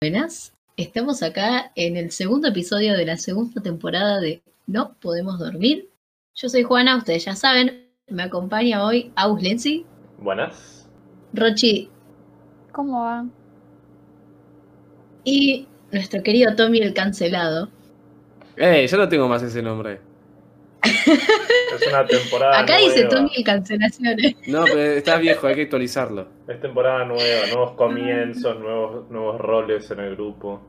Buenas, estamos acá en el segundo episodio de la segunda temporada de No Podemos Dormir. Yo soy Juana, ustedes ya saben, me acompaña hoy Aus Lenzi, Buenas. Rochi ¿Cómo va? y nuestro querido Tommy el cancelado. Eh, yo no tengo más ese nombre. Es una temporada Acá dice nueva. Tommy el cancelaciones. No, pero está viejo, hay que actualizarlo. Es temporada nueva, nuevos comienzos, nuevos, nuevos roles en el grupo.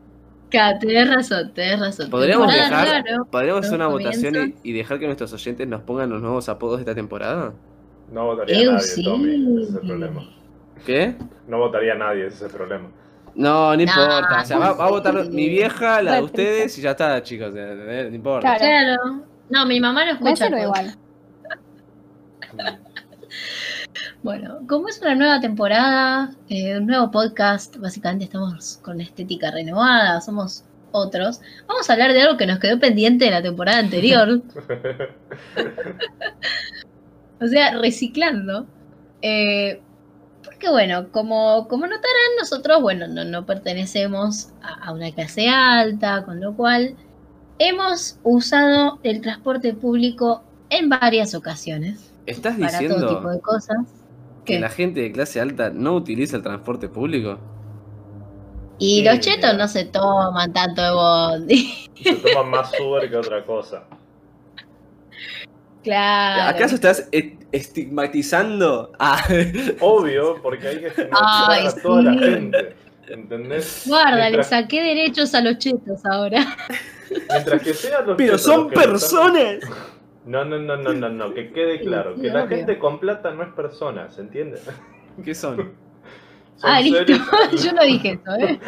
Claro, tenés razón, tenés razón. ¿Podríamos Temporada dejar, nueva, ¿no? podríamos hacer una votación y, dejar que nuestros oyentes nos pongan los nuevos apodos de esta temporada? No votaría nadie, sí. Tommy. Ese es el problema. ¿Qué? No votaría nadie, ese es el problema. No, no importa. O sea, va, va a votar mi vieja, la de ustedes y ya está, chicos. o sea, No importa. Claro. No, mi mamá no Me escucha. todo. igual. Bueno, como es una nueva temporada, eh, un nuevo podcast, básicamente estamos con estética renovada, somos otros. Vamos a hablar de algo que nos quedó pendiente de la temporada anterior, o sea, reciclando. Eh, porque bueno, como, como notarán, nosotros, bueno, no, no pertenecemos a, a una clase alta, con lo cual hemos usado el transporte público en varias ocasiones ¿Estás para todo tipo diciendo de cosas. que ¿Qué? la gente de clase alta no utiliza el transporte público? Y Sí, los chetos mira. no se toman tanto de bondi. Se toman más Uber que otra cosa. claro. ¿Acaso estás e- estigmatizando a... Obvio, porque hay que estigmatizar Ay, a toda la gente. ¿Entendés? Guarda, le saqué derechos a los chetos ahora. mientras que sean los Pero son personas. No, no, no, no, no, no, que quede claro. que la gente con plata no es persona, ¿se entiende? ¿Qué son? Son ah, listo. seres- Yo no dije eso, ¿eh?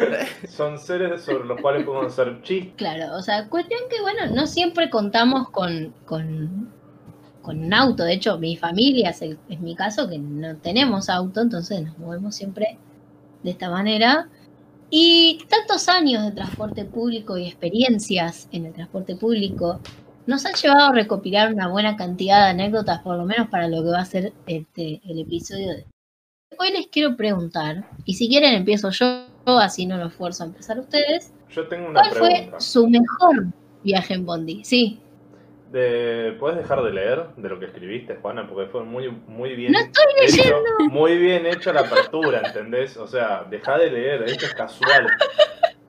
Son seres sobre los cuales podemos hacer chistes. Claro, o sea, cuestión que, bueno, no siempre contamos con, con, con un auto. De hecho, mi familia es, el- es mi caso, que no tenemos auto, entonces nos movemos siempre de esta manera. Y tantos años de transporte público y experiencias en el transporte público nos han llevado a recopilar una buena cantidad de anécdotas, por lo menos para lo que va a ser este, el episodio de hoy. les quiero preguntar, y si quieren empiezo yo, así no lo esfuerzo a empezar ustedes. Yo tengo una ¿Cuál fue su mejor viaje en Bondi? Sí. De- ¿Puedes dejar de leer de lo que escribiste, Juana? Porque fue muy, muy bien No estoy hecho. Muy bien hecho la apertura, ¿entendés? O sea, deja de leer, esto es casual.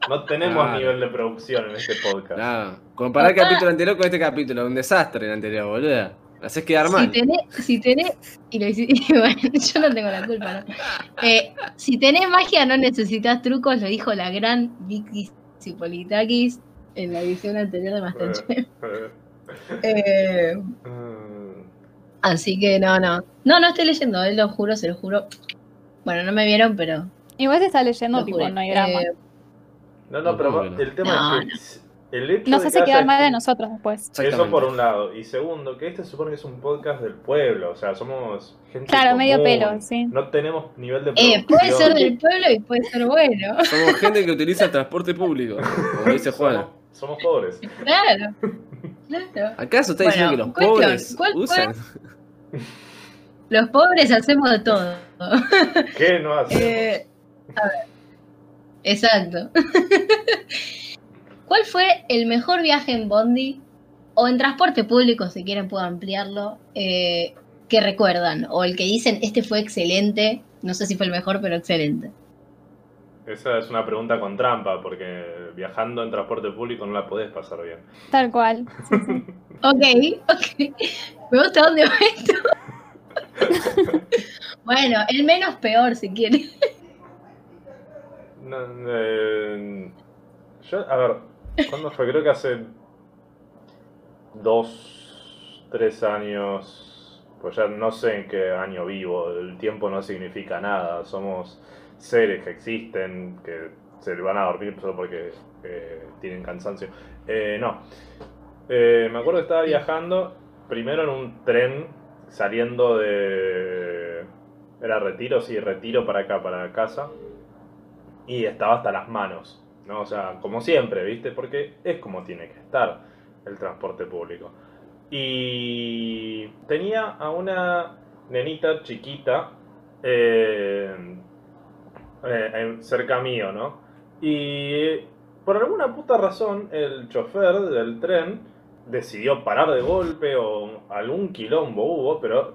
No tenemos nivel de producción en este podcast. No, comparar el capítulo anterior con este capítulo, un desastre el anterior, boluda. Me haces quedar Si mal. tenés, si tenés, y lo hiciste, bueno, yo no tengo la culpa, ¿no? Eh, si tenés magia no necesitas trucos, lo dijo la gran Vicky Cipolitakis en la edición anterior de Masterchef. Eh, así que no, no. No, no estoy leyendo, él lo juro, se lo juro. Bueno, no me vieron, pero Igual se está leyendo, tipo, no hay drama. Eh, No, no, pero el tema No, es que el hecho Nos de hace que quedar haya- mal de nosotros después. Eso por un lado. Y segundo, que este supone que es un podcast del pueblo. O sea, somos gente Claro, medio pelo, sí. No tenemos nivel de eh, puede ser del pueblo y puede ser bueno. Somos gente que utiliza el transporte público, como dice Juana. Somos, pobres. Claro. Claro. ¿Acaso está Bueno, diciendo que los cuestión, pobres ¿cuál fue? usan? Los pobres hacemos de todo. ¿Qué no hace? Eh, a ver. Exacto. ¿Cuál fue el mejor viaje en Bondi o en transporte público, si quieren puedo ampliarlo, eh, que recuerdan? O el que dicen, este fue excelente, no sé si fue el mejor, pero excelente. Esa es una pregunta con trampa, porque viajando en transporte público no la podés pasar bien. Tal cual. Ok, ok. Me gusta dónde va esto. bueno, el menos peor, si quieren. No, eh, yo, a ver, ¿cuándo fue? Creo que hace dos, tres años, pues ya no sé en qué año vivo, el tiempo no significa nada, somos seres que existen, que se van a dormir solo porque eh, tienen cansancio. Eh, no, Eh, me acuerdo que estaba viajando, primero en un tren, saliendo de... Era retiro, sí, retiro para acá, para casa y estaba hasta las manos, ¿no? O sea, como siempre, ¿viste? Porque es como tiene que estar el transporte público. Y tenía a una nenita chiquita eh, cerca mío, ¿no? Y por alguna puta razón el chofer del tren decidió parar de golpe o algún quilombo hubo, pero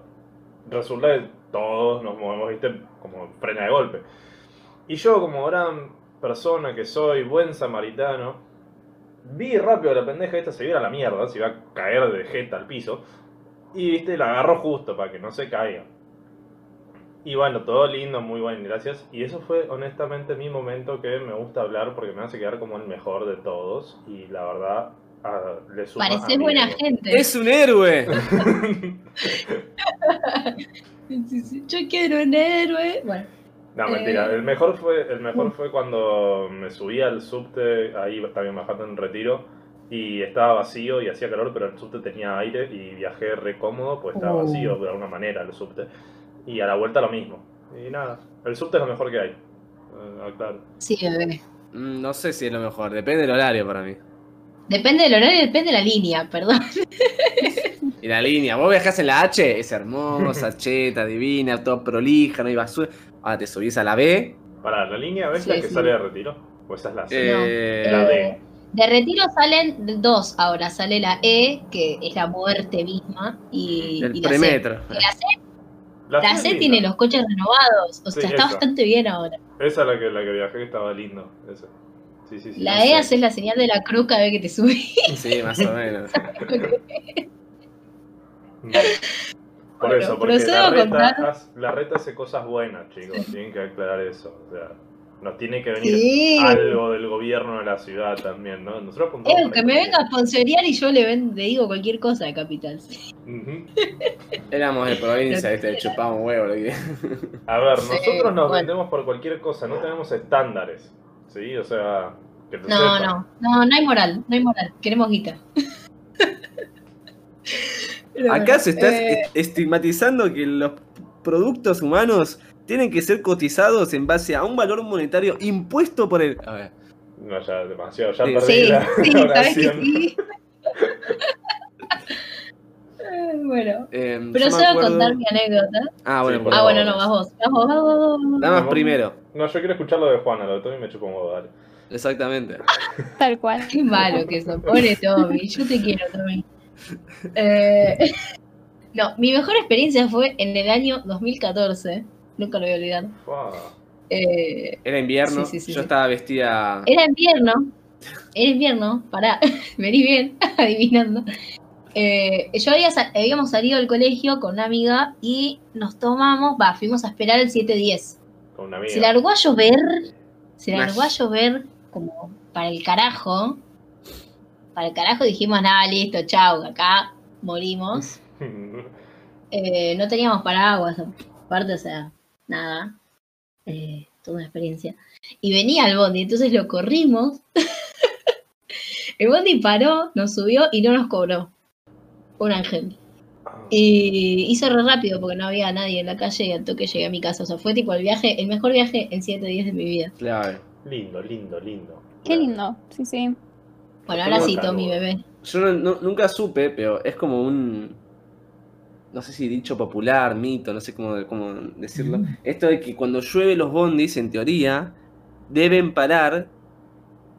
resulta que todos nos movemos, viste, como frena de golpe. Y yo, como gran persona que soy, buen samaritano, vi rápido la pendeja esta se iba a la mierda, se iba a caer de jeta al piso. Y viste, la agarró justo para que no se caiga. Y bueno, todo lindo, muy bien, gracias. Y eso fue honestamente mi momento que me gusta hablar porque me hace quedar como el mejor de todos. Y la verdad, ah, le suma a Pareces buena gente. ¡Es un héroe! Yo quiero un héroe. Bueno, No, mentira. Eh. El mejor fue el mejor fue cuando me subí al subte, ahí también bajando en retiro, y estaba vacío y hacía calor, pero el subte tenía aire y viajé re cómodo, pues estaba Oh. vacío de alguna manera el subte. Y a la vuelta lo mismo. Y nada, el subte es lo mejor que hay. Eh, claro. sí, bebé. Mm, No sé si es lo mejor, depende del horario para mí. Depende del horario, depende de la línea, perdón. Y la línea, vos viajás en la H, es hermosa, cheta, divina, todo prolija, no hay basura. Ahora te subís a la B. Para, ¿la línea ves Sí, la que sí. sale de retiro? ¿O esa es la C? Eh, La D. Eh, de retiro salen dos ahora. Sale la E, que es la muerte misma, y, el y la C. premetro. Que La C, La C tiene los coches renovados. O Sí, sea, está esa. bastante bien ahora. Esa es la que, la que viajé que estaba lindo. Esa. Sí, sí, sí. La E sé. hace la señal de la cruz cada vez que te subís. Sí, más o menos. Por Bueno, eso, porque la reta, contar. la reta hace cosas buenas, chicos. Tienen que aclarar eso. O sea, nos tiene que venir Sí. algo del gobierno de la ciudad también, ¿no? Nosotros Eh, que me venga a sponsorear y yo le, ven- le digo cualquier cosa de Capital. Éramos de provincia, ¿viste? Chupamos huevo. A ver, Sí, nosotros nos bueno. vendemos por cualquier cosa, no tenemos estándares. ¿Sí? O sea, que te No, no, no, no hay moral, no hay moral. Queremos guita. Pero Acá se está eh, est- estigmatizando que los productos humanos tienen que ser cotizados en base a un valor monetario impuesto por el. A ver. No, ya demasiado, ya Sí. perdí Sí, la sí, sabes que oración. sí. Bueno, eh, yo pero me se va a acuerdo- contar mi anécdota. Ah, bueno, Sí, Ah, bueno, no, vas vos. Vas vos, vas vos, vas vos. Damas Vamos. primero. No, yo quiero escuchar lo de Juana, lo de Tommy me chupa un huevo, dale. Exactamente. Tal cual. Qué malo que sos, pobre Tommy. Yo te quiero, Tommy. Eh, no, mi mejor experiencia fue en el año 2014. Nunca lo voy a olvidar. Eh, Era invierno, Sí, sí, sí, yo estaba vestida. Era invierno. Era invierno, pará, vení bien, adivinando. Eh, yo había habíamos salido del colegio con una amiga y nos tomamos, va, fuimos a esperar el 7-10. Con una amiga. Se largó a llover, se largó a llover como para el carajo. Para el carajo dijimos, nada, listo, chau, acá morimos. Eh, no teníamos paraguas, aparte, o sea, nada. Eh, toda una experiencia. Y venía el bondi, entonces lo corrimos. el bondi paró, nos subió y no nos cobró. Un ángel. Y hizo re rápido porque no había nadie en la calle y al toque llegué a mi casa. O sea, fue tipo el viaje, el mejor viaje en siete días de mi vida. Claro. Lindo, lindo, lindo. Qué lindo. Sí, sí. Bueno, ahora sí, Tommy, bebé. Yo no- no- nunca supe, pero es como un. No sé si dicho popular, mito, no sé cómo, cómo decirlo. Esto de que cuando llueve los bondis, en teoría, deben parar.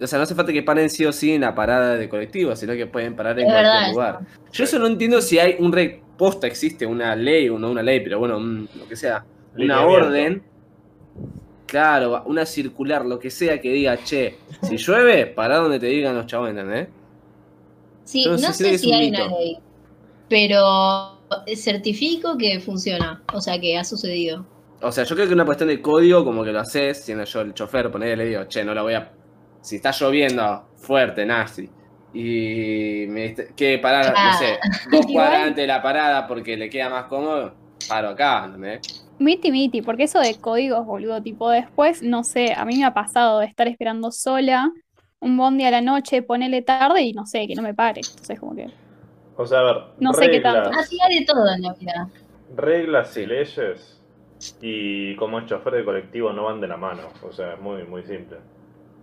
O sea, no hace falta que paren sí o sí en la parada de colectivo, sino que pueden parar en Es cualquier verdad lugar. eso. Yo eso no entiendo si hay un re posta, existe una ley o no una ley, pero bueno, un- lo que sea, una orden. Claro, una circular, lo que sea que diga, che, si llueve, para donde te digan los chavos, ¿entendés? Sí, no no sé sé, si hay mito. una ley, pero certifico que funciona, o sea que ha sucedido. O sea, yo creo que una cuestión de código, como que lo haces, siendo yo el chofer, ponerle le digo, che, no la voy a. Si está lloviendo fuerte, nazi, y me que parar, no sé, dos Igual- cuadras antes de la parada porque le queda más cómodo, paro acá, ¿entendés? Miti miti, porque eso de códigos, boludo, tipo después, no sé, a mí me ha pasado de estar esperando sola un bondi a la noche, ponele tarde y no sé, que no me pare. Entonces como que. O sea, a ver, No sé qué reglas, tanto. Así hay de todo en la vida. reglas y leyes y como es chofer de colectivo no van de la mano. O sea, es muy, muy simple.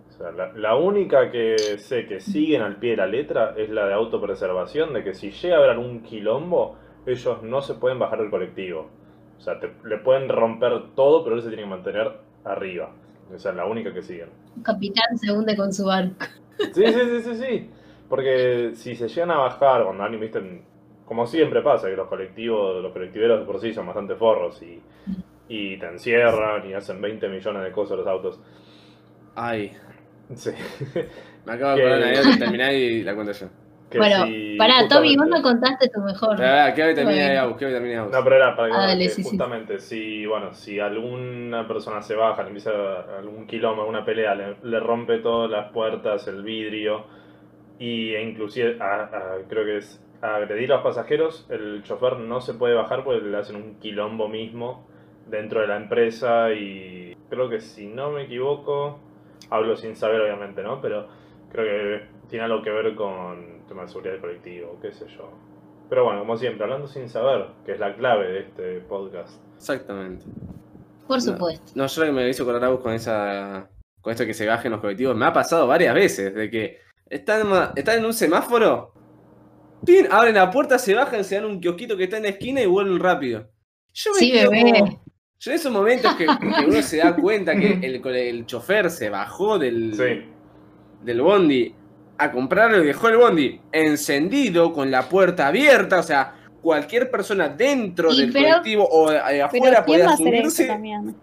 O sea, la, la única que sé que siguen al pie de la letra es la de autopreservación, de que si llega a haber algún quilombo, ellos no se pueden bajar del colectivo. O sea, te- le pueden romper todo, pero él se tiene que mantener arriba. Esa es la única que siguen. Capitán se hunde con su barco. Sí, sí, sí, sí, sí. Porque si se llegan a bajar, cuando alguien, viste, como siempre pasa, que los colectivos, los colectiveros de por sí son bastante forros y, y te encierran y hacen 20 millones de cosas los autos. Ay, Sí. me acabo de Que- acordar una anécdota, terminar y la cuento yo. Que bueno, si pará, Tommy, vos no contaste tu mejor. Pero, a ver, ¿qué termina de Bueno. Agus? No, pero era para que, Ah, dale, que sí, sí. justamente si, bueno, si alguna persona se baja, le empieza algún quilombo, alguna pelea, le, le rompe todas las puertas, el vidrio, y e inclusive a- a- creo que es agredir a los pasajeros, el chofer no se puede bajar porque le hacen un quilombo mismo dentro de la empresa y creo que si no me equivoco, hablo sin saber obviamente, ¿no? Pero creo que tiene algo que ver con tema de seguridad del colectivo, qué sé yo. Pero bueno, como siempre, hablando sin saber, que es la clave de este podcast. Exactamente. Por No. supuesto. No, yo lo que me hizo acordar con esa. con esto que se bajen los colectivos. Me ha pasado varias veces. De que están, en un semáforo. ¡Pin! Abren la puerta, se bajan, se dan un kiosquito que está en la esquina y vuelven rápido. Yo me Sí, quedo bebé. como- Yo en esos momentos que, que uno se da cuenta que el, el chofer se bajó del, Sí, del bondi a comprarlo y dejó el bondi encendido con la puerta abierta, o sea, cualquier persona dentro Y del pero- colectivo o afuera ¿quién podía eso subirse. también?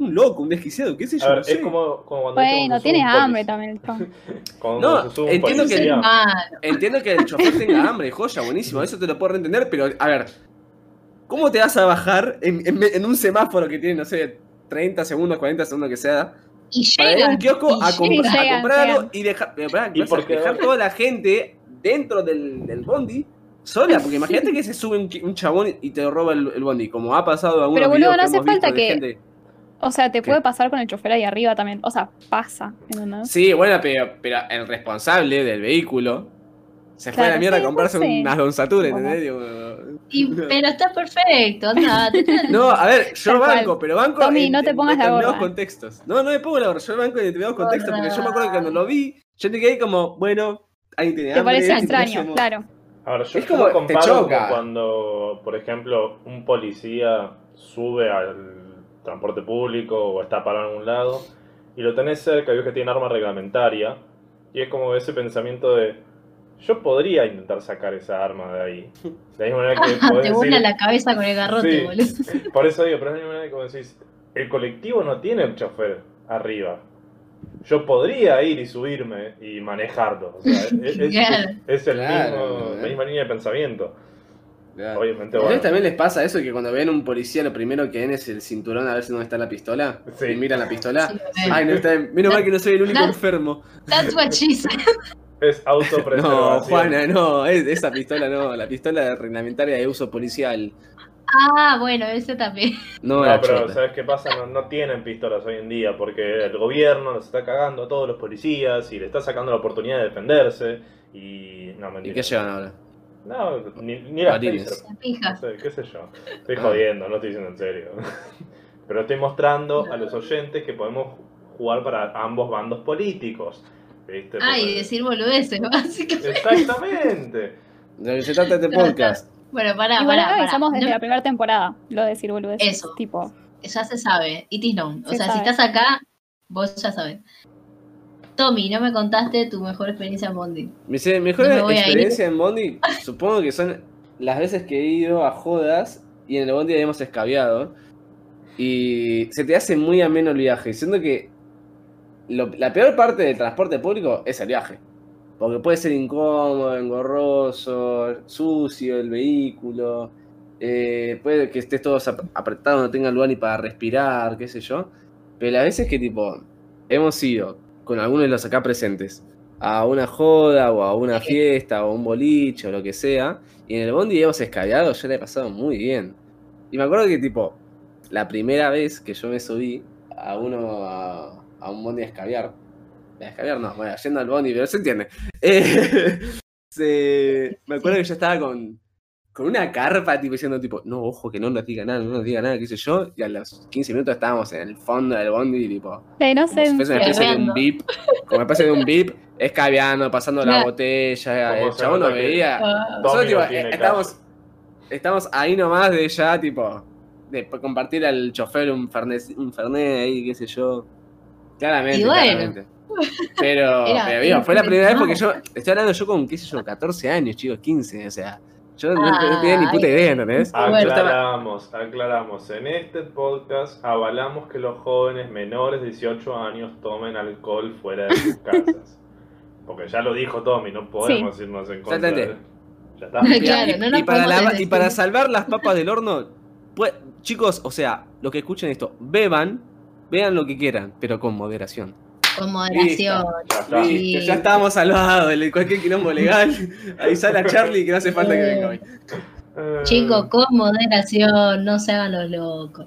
Un loco, un desquiciado, qué sé yo. a ver, no sé. es como, como cuando viste Bueno, tienes hambre también el No, entiendo que- humano. Entiendo que el chofer tenga hambre, joya, buenísimo, eso te lo puedo entender, pero a ver, ¿cómo te vas a bajar en, en- en un semáforo que tiene, no sé, 30 segundos, 40 segundos que sea, Y para ir a llega. un kiosco a, comprar- llegan, a comprar algo llegan. y dejar, Y porque- dejar toda la gente dentro del, del bondi sola? Porque imagínate que se sube un, un chabón y te roba el, el bondi, como ha pasado en algunos Pero, boludo, no hace falta que- gente- O sea, te ¿Qué? puede pasar con el chofer ahí arriba también. O sea, pasa, ¿entendés? Sí, bueno, pero, pero el responsable del vehículo se fue a la mierda sí, a comprarse no sé. unas Don Satur, Bueno. ¿entendés? Digo, Y- pero está perfecto, te- No, a ver, yo Tal cual. banco, pero banco Tommy, en, no te en pongas la determinados gorra. contextos. No, no me pongo la gorra, yo banco en determinados contextos, porque yo me acuerdo que cuando lo vi, yo te quedé como, bueno, alguien tiene Te hambre, parece extraño, claro. Yo, Es como- lo comparo te choca. como cuando, por ejemplo, un policía sube al transporte público o está parado en algún lado y lo tenés cerca y ves que tiene arma reglamentaria y es como ese pensamiento de yo podría intentar sacar esa arma de ahí. De la misma manera que podés Te vuela la cabeza con el garrote, Sí. boludo. por eso digo, pero es la misma manera que como decís, el colectivo no tiene un chofer arriba. Yo podría ir y subirme y manejarlo. O sea, es, es- es el Claro, mismo, ¿eh? la misma línea de pensamiento. Claro. Obviamente, ¿A bueno. ustedes también les pasa eso que cuando ven un policía lo primero que ven es el cinturón a ver si dónde está la pistola? Sí. Y miran la pistola. Sí, Ay, no está bien. Menos mal que no soy el único That- enfermo. That's what she said. Es No, autopreservación. Juana, no, es- esa pistola no, la pistola reglamentaria de uso policial. Ah, bueno, ese también. No, No, pero chota. ¿sabes qué pasa? No, no tienen pistolas hoy en día porque el gobierno nos está cagando a todos los policías y le está sacando la oportunidad de defenderse y... No, ¿Y mentira. qué llevan ahora? No, ni, ni las. La No sé, qué sé yo. Estoy Ah. jodiendo, no estoy diciendo en serio. Pero estoy mostrando a los oyentes que podemos jugar para ambos bandos políticos. ¿Viste? Ah, y decir boludeces, básicamente. Exactamente. De lo que se trata este podcast. Bueno, pará, Igual pará, avisamos desde No- la primera temporada, lo de decir boludeces. Eso. Tipo, ya se sabe, it is known. O Se sea, si sabe. estás acá, vos ya sabes. Tommy, no me contaste tu mejor experiencia en Bondi. Mi mejor No experiencia en Bondi, supongo que son las veces que he ido a jodas y en el Bondi habíamos escabiado. Y se te hace muy ameno el viaje. Siendo que lo- la peor parte del transporte público es el viaje. Porque puede ser incómodo, engorroso, sucio el vehículo. eh, puede que estés todos ap- apretados, no tengan lugar ni para respirar, qué sé yo. Pero las veces que tipo hemos ido con algunos de los acá presentes. A una joda o a una fiesta o un boliche o lo que sea, y en el bondi hemos escabeado, yo la he pasado muy bien. Y me acuerdo que tipo, la primera vez que yo me subí a uno a, a un bondi a escabear, a escabear no, bueno, yendo al bondi, pero se entiende. Eh, se- me acuerdo que yo estaba con, con una carpa, tipo diciendo tipo, no, ojo, que no nos diga nada, no nos diga nada, qué sé yo, y a los 15 minutos estábamos en el fondo del bondi, tipo, de no como sé. si fuese una especie de un beep, como una especie de un beep, escabeando, pasando la Claro. botella, el chabón nos veía. Ah, Nosotros, tipo, estábamos, estamos ahí nomás de ya, tipo, de compartir al chofer un fernet, un fernet ahí, qué sé yo. Claramente, Y bueno. claramente. Pero, Era- pero digo, fue la primera vez porque yo, estoy hablando yo con, qué sé yo, 14 años, chicos, 15, o sea, yo no, no tenía ni puta idea, ¿entendés? Ah. Aclaramos, aclaramos. En este podcast avalamos que los jóvenes menores de 18 años tomen alcohol fuera de sus casas. Porque ya lo dijo Tommy, no podemos irnos en contra. de-. Ya está. Claro, y, no para y salvar las papas del horno, pues, chicos, o sea, los que escuchen esto, beban, vean lo que quieran, pero con moderación. Con moderación. Ya está. Sí. Listo, ya estábamos salvados de cualquier quilombo legal. Avisar a Charlie que no hace falta que venga hoy. Eh, Chicos, con moderación, no se hagan los locos.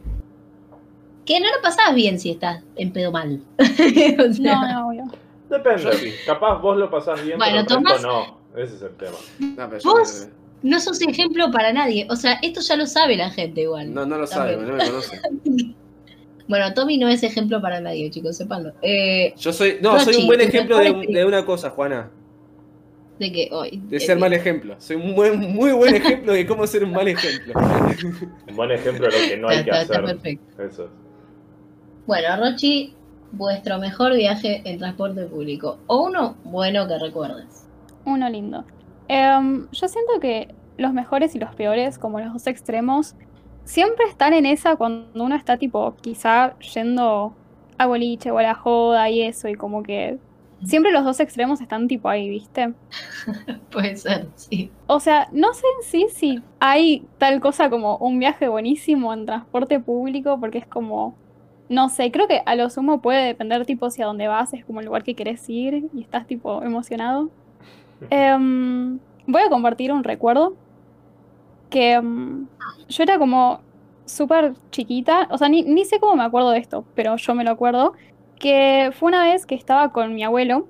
Que no lo pasás bien si estás en pedo mal. O sea, No, no, obvio. Depende. Capaz vos lo pasás bien, Bueno, pero el resto Tomás- no. Ese es el tema. No, ¿Vos? no sos ejemplo para nadie. O sea, esto ya lo sabe la gente igual. no, no lo sabe, También. no me conoce. Bueno, Tommy no es ejemplo para nadie, chicos, sépanlo. Eh, Yo soy, no, soy un buen ejemplo de, una cosa, Juana. de que hoy. De ser mal ejemplo. Soy un buen- muy buen ejemplo de cómo ser un mal ejemplo. Un buen ejemplo de lo que no hay que está, está hacer. perfecto. Eso. Bueno, Rochi, vuestro mejor viaje en transporte público. O uno bueno que recuerdes. Uno lindo. Em, yo siento que los mejores y los peores, como los dos extremos, siempre están en esa cuando uno está tipo quizá yendo a boliche o a la joda y eso, y como que siempre los dos extremos están tipo ahí, ¿viste? Puede ser, sí. O sea, no sé en sí si hay tal cosa como un viaje buenísimo en transporte público, porque es como, no sé, creo que a lo sumo puede depender tipo si a dónde vas es como el lugar que querés ir y estás tipo emocionado. Em, voy a compartir un recuerdo que em, yo era como súper chiquita, o sea, ni, ni sé cómo me acuerdo de esto, pero yo me lo acuerdo, que fue una vez que estaba con mi abuelo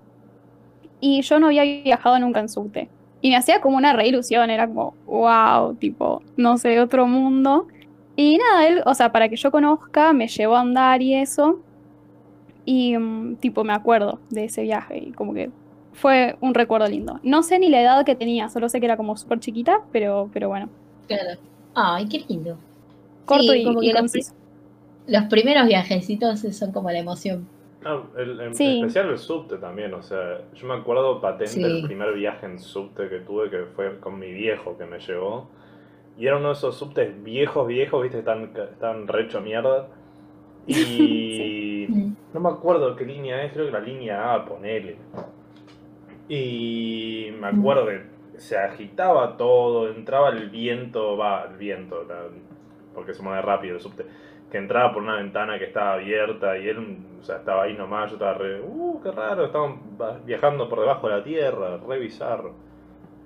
y yo no había viajado nunca en subte. Y me hacía como una re ilusión, era como, wow, tipo, no sé, otro mundo. Y nada, él, o sea, para que yo conozca, me llevó a andar y eso. Y mm, tipo, me acuerdo de ese viaje y como que fue un recuerdo lindo. No sé ni la edad que tenía, solo sé que era como súper chiquita, pero, pero bueno, Claro. Ay, qué lindo. corto Sí, y, como y que los, primeros viajecitos son como la emoción. No, el- en Sí. especial el subte también, o sea, yo me acuerdo patente Sí. el primer viaje en subte que tuve, que fue con mi viejo que me llevó. Y era uno de esos subtes viejos, viejos, viste, están, están re hecho mierda. Y no me acuerdo qué línea es, creo que la línea A, ponele. Y me acuerdo que se agitaba todo, entraba el viento, va, el viento, la- porque se mueve rápido el subte, que entraba por una ventana que estaba abierta y él, o sea, estaba ahí nomás, yo estaba re, uh, qué raro, estaban viajando por debajo de la tierra, re bizarro.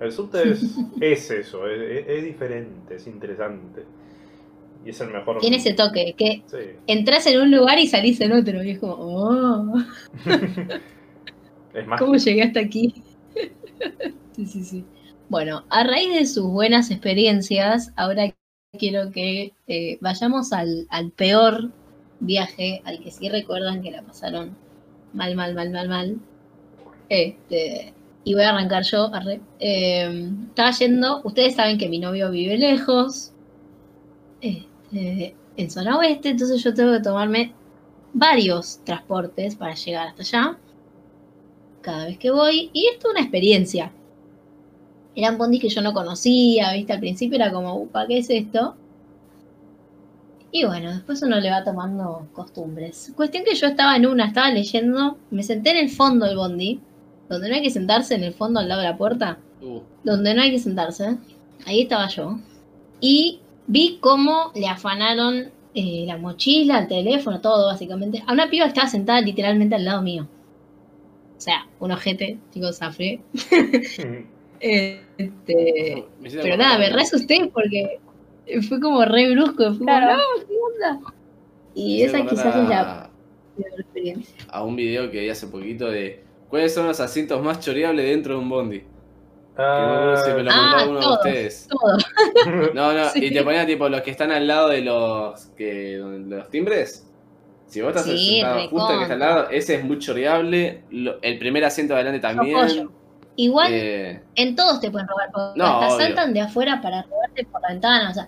El subte es, es eso, es, es- es diferente, es interesante. Y es el mejor. Tiene ese toque, que Sí. entras en un lugar y salís en otro. Y es como, oh, Es más, ¿cómo llegué hasta aquí? sí, sí, sí. Bueno, a raíz de sus buenas experiencias, ahora quiero que eh, vayamos al, peor viaje, al que sí recuerdan que la pasaron mal, mal, mal, mal, mal. Este, y voy a arrancar yo. arre. Eh, estaba yendo, ustedes saben que mi novio vive lejos, este, en zona oeste, entonces yo tengo que tomarme varios transportes para llegar hasta allá. Cada vez que voy, y esto es una experiencia. Eran bondis que yo no conocía, ¿viste? Al principio era como, upa, ¿qué es esto? Y bueno, después uno le va tomando costumbres. Cuestión que yo estaba en una, estaba leyendo, me senté en el fondo del bondi, donde no hay que sentarse, en el fondo al lado de la puerta, Uh, donde no hay que sentarse. Ahí estaba yo. Y vi cómo le afanaron eh, la mochila, el teléfono, todo básicamente. A una piba que estaba sentada literalmente al lado mío. O sea, un ojete, chicos, zafré. Este, pero nada, me re asusté porque fue como re brusco. Fue Claro. como, no, ¿qué onda? me Y esa quizás es la a, peor experiencia. a un video que vi hace poquito de cuáles son los asientos más choreables dentro de un bondi. Que no me acuerdo si me lo Ah, uno todos. de ustedes. Todo. No, no, Sí. y te ponía tipo los que están al lado de los que los timbres. Si vos estás Sí, sentado justo el que está al lado, ese es muy choreable. El primer asiento de adelante también. Igual Eh, en todos te pueden robar, porque No, hasta obvio. saltan de afuera para robarte por la ventana. O sea,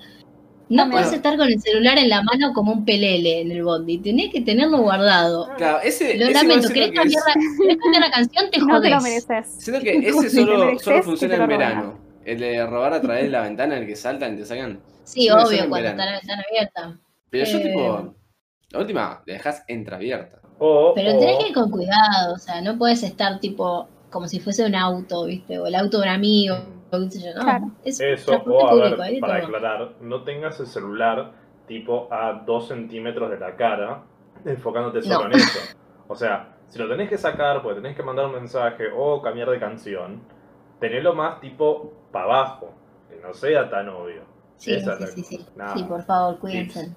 no puedes estar con el celular en la mano como un pelele en el bondi. Tenés que tenerlo guardado. claro, ese, Lo ese lamento, ¿querés siento que cambiar, la, cambiar la canción? Te No te lo mereces. Siento que ese solo, funciona en lo verano. El de robar a través de la ventana, el que saltan y te sacan. Sí, obvio, en cuando verano. está la ventana abierta. Pero yo, Eh. tipo, la última, la dejas entreabierta. Pero tenés que ir con cuidado, o sea, no puedes estar tipo como si fuese un auto, ¿viste? O el auto de un amigo, o qué sé yo, no. Claro. Es Eso, o a público, ver, de para todo. aclarar, no tengas el celular tipo a 2 centímetros de la cara, enfocándote solo No. en eso. O sea, si lo tenés que sacar porque tenés que mandar un mensaje o cambiar de canción, tenelo más tipo para abajo, que no sea tan obvio. Sí, Esa sí, la- sí, sí. por favor, cuídense.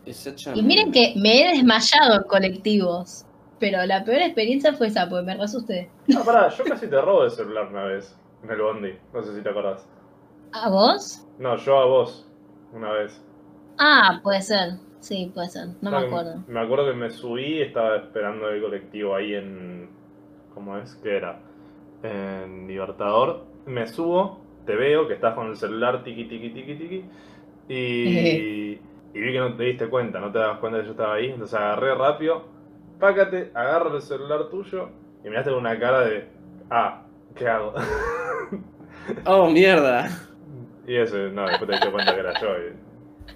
Y miren que me he desmayado en colectivos, pero la peor experiencia fue esa, porque me re asusté. Ah, pará, yo casi te robo el celular una vez, en el bondi, no sé si te acordás. ¿A vos? No, yo a vos, una vez. Ah, puede ser. Sí, puede ser. No me que acuerdo. Me acuerdo que me subí y estaba esperando el colectivo ahí en. ¿Cómo es? ¿Qué era? En Libertador. Me subo, te veo que estás con el celular tiqui tiqui tiqui tiqui. Y, y vi que no te diste cuenta, no te das cuenta que yo estaba ahí. Entonces agarré rápido, pácate, agarro el celular tuyo y miraste con una cara de. Ah, ¿qué hago? Oh, mierda. y ese, no, después te diste cuenta que era yo. y-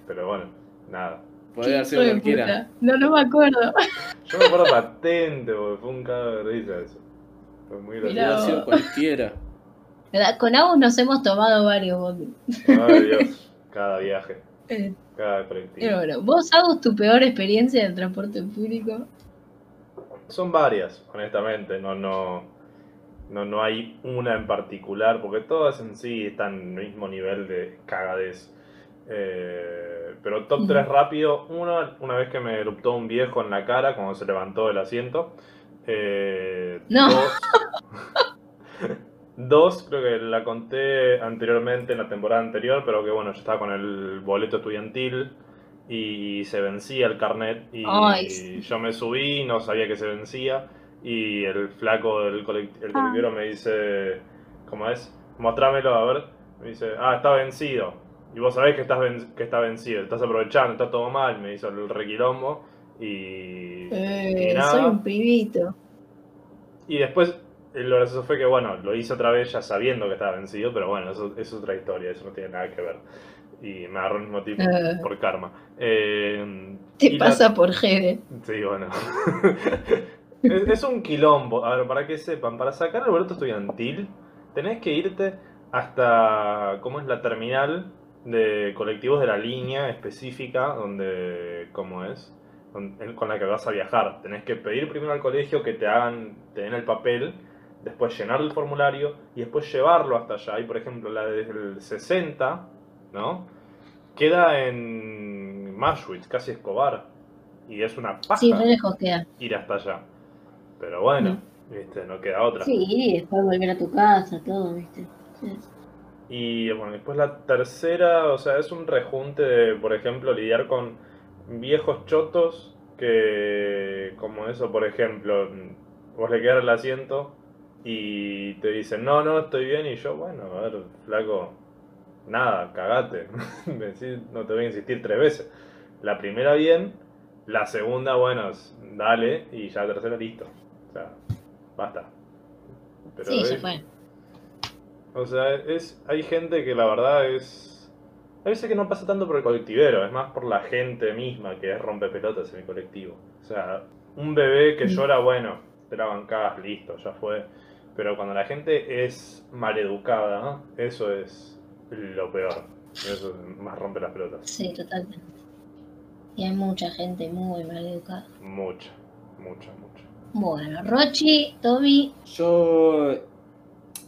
pero bueno, nada. Podría de cualquiera. No, no me acuerdo. Yo me acuerdo patente, porque fue un cago de risa eso. Fue muy Podría gracioso. sido cualquiera. Con Agus nos hemos tomado varios bondi. Ay Dios, cada viaje, Eh, cada colectivo. Pero bueno, vos, Agus, tu peor experiencia en transporte público. Son varias, honestamente, no, no, no, no hay una en particular, porque todas en sí están en el mismo nivel de cagadez. Eh, pero top Ujú. 3 rápido, uno, una vez que me eruptó un viejo en la cara cuando se levantó del asiento. Eh, No. Dos, dos, creo que la conté anteriormente en la temporada anterior, pero que bueno, yo estaba con el boleto estudiantil y se vencía el carnet y Ay, sí. yo me subí, no sabía que se vencía y el flaco del colect- el Ah. colectivero me dice, ¿cómo es? Mostrámelo, a ver. Me dice, ah, está vencido. Y vos sabés que, estás ven- que está vencido, estás aprovechando, está todo mal, me hizo el requilombo y, Eh, y nada. soy un pibito. Y después eh, lo gracioso fue que, bueno, lo hice otra vez ya sabiendo que estaba vencido, pero bueno, eso es otra historia, eso no tiene nada que ver. Y me agarró el mismo tipo Eh. por karma. Eh, Te la- pasa por Jede. Sí, bueno. es, es un quilombo. A ver, para que sepan, para sacar el boleto estudiantil, tenés que irte hasta, ¿cómo es la terminal de colectivos de la línea específica donde, ¿cómo es? Con la que vas a viajar. Tenés que pedir primero al colegio que te hagan, te den el papel, después llenar el formulario y después llevarlo hasta allá. Y por ejemplo, la del 60, ¿no? Queda en Mashwitz, casi Escobar. Y es una paja Sí, re lejos queda. ir hasta allá. Pero bueno, viste, no queda otra. Sí, después volver a tu casa, todo, ¿viste? Sí. Y bueno, después la tercera, o sea, es un rejunte de, por ejemplo, lidiar con viejos chotos que, como eso, por ejemplo, vos le quedas el asiento y te dicen, no, no, estoy bien, y yo, bueno, a ver, flaco, nada, cagate, no te voy a insistir tres veces. La primera bien, la segunda, bueno, dale, y ya la tercera, listo. O sea, basta. Pero Sí, ya es- fue. o sea, es, hay gente que la verdad es... A veces que no pasa tanto por el colectivero, es más por la gente misma que es rompepelotas en el colectivo. O sea, un bebé que Mm. llora, bueno, te la bancás, listo, ya fue. Pero cuando la gente es maleducada, eso es lo peor. Eso es más rompe las pelotas. Sí, totalmente. Y hay mucha gente muy mal educada. Mucha, mucha, mucha. Bueno, Rochi, Toby, Yo.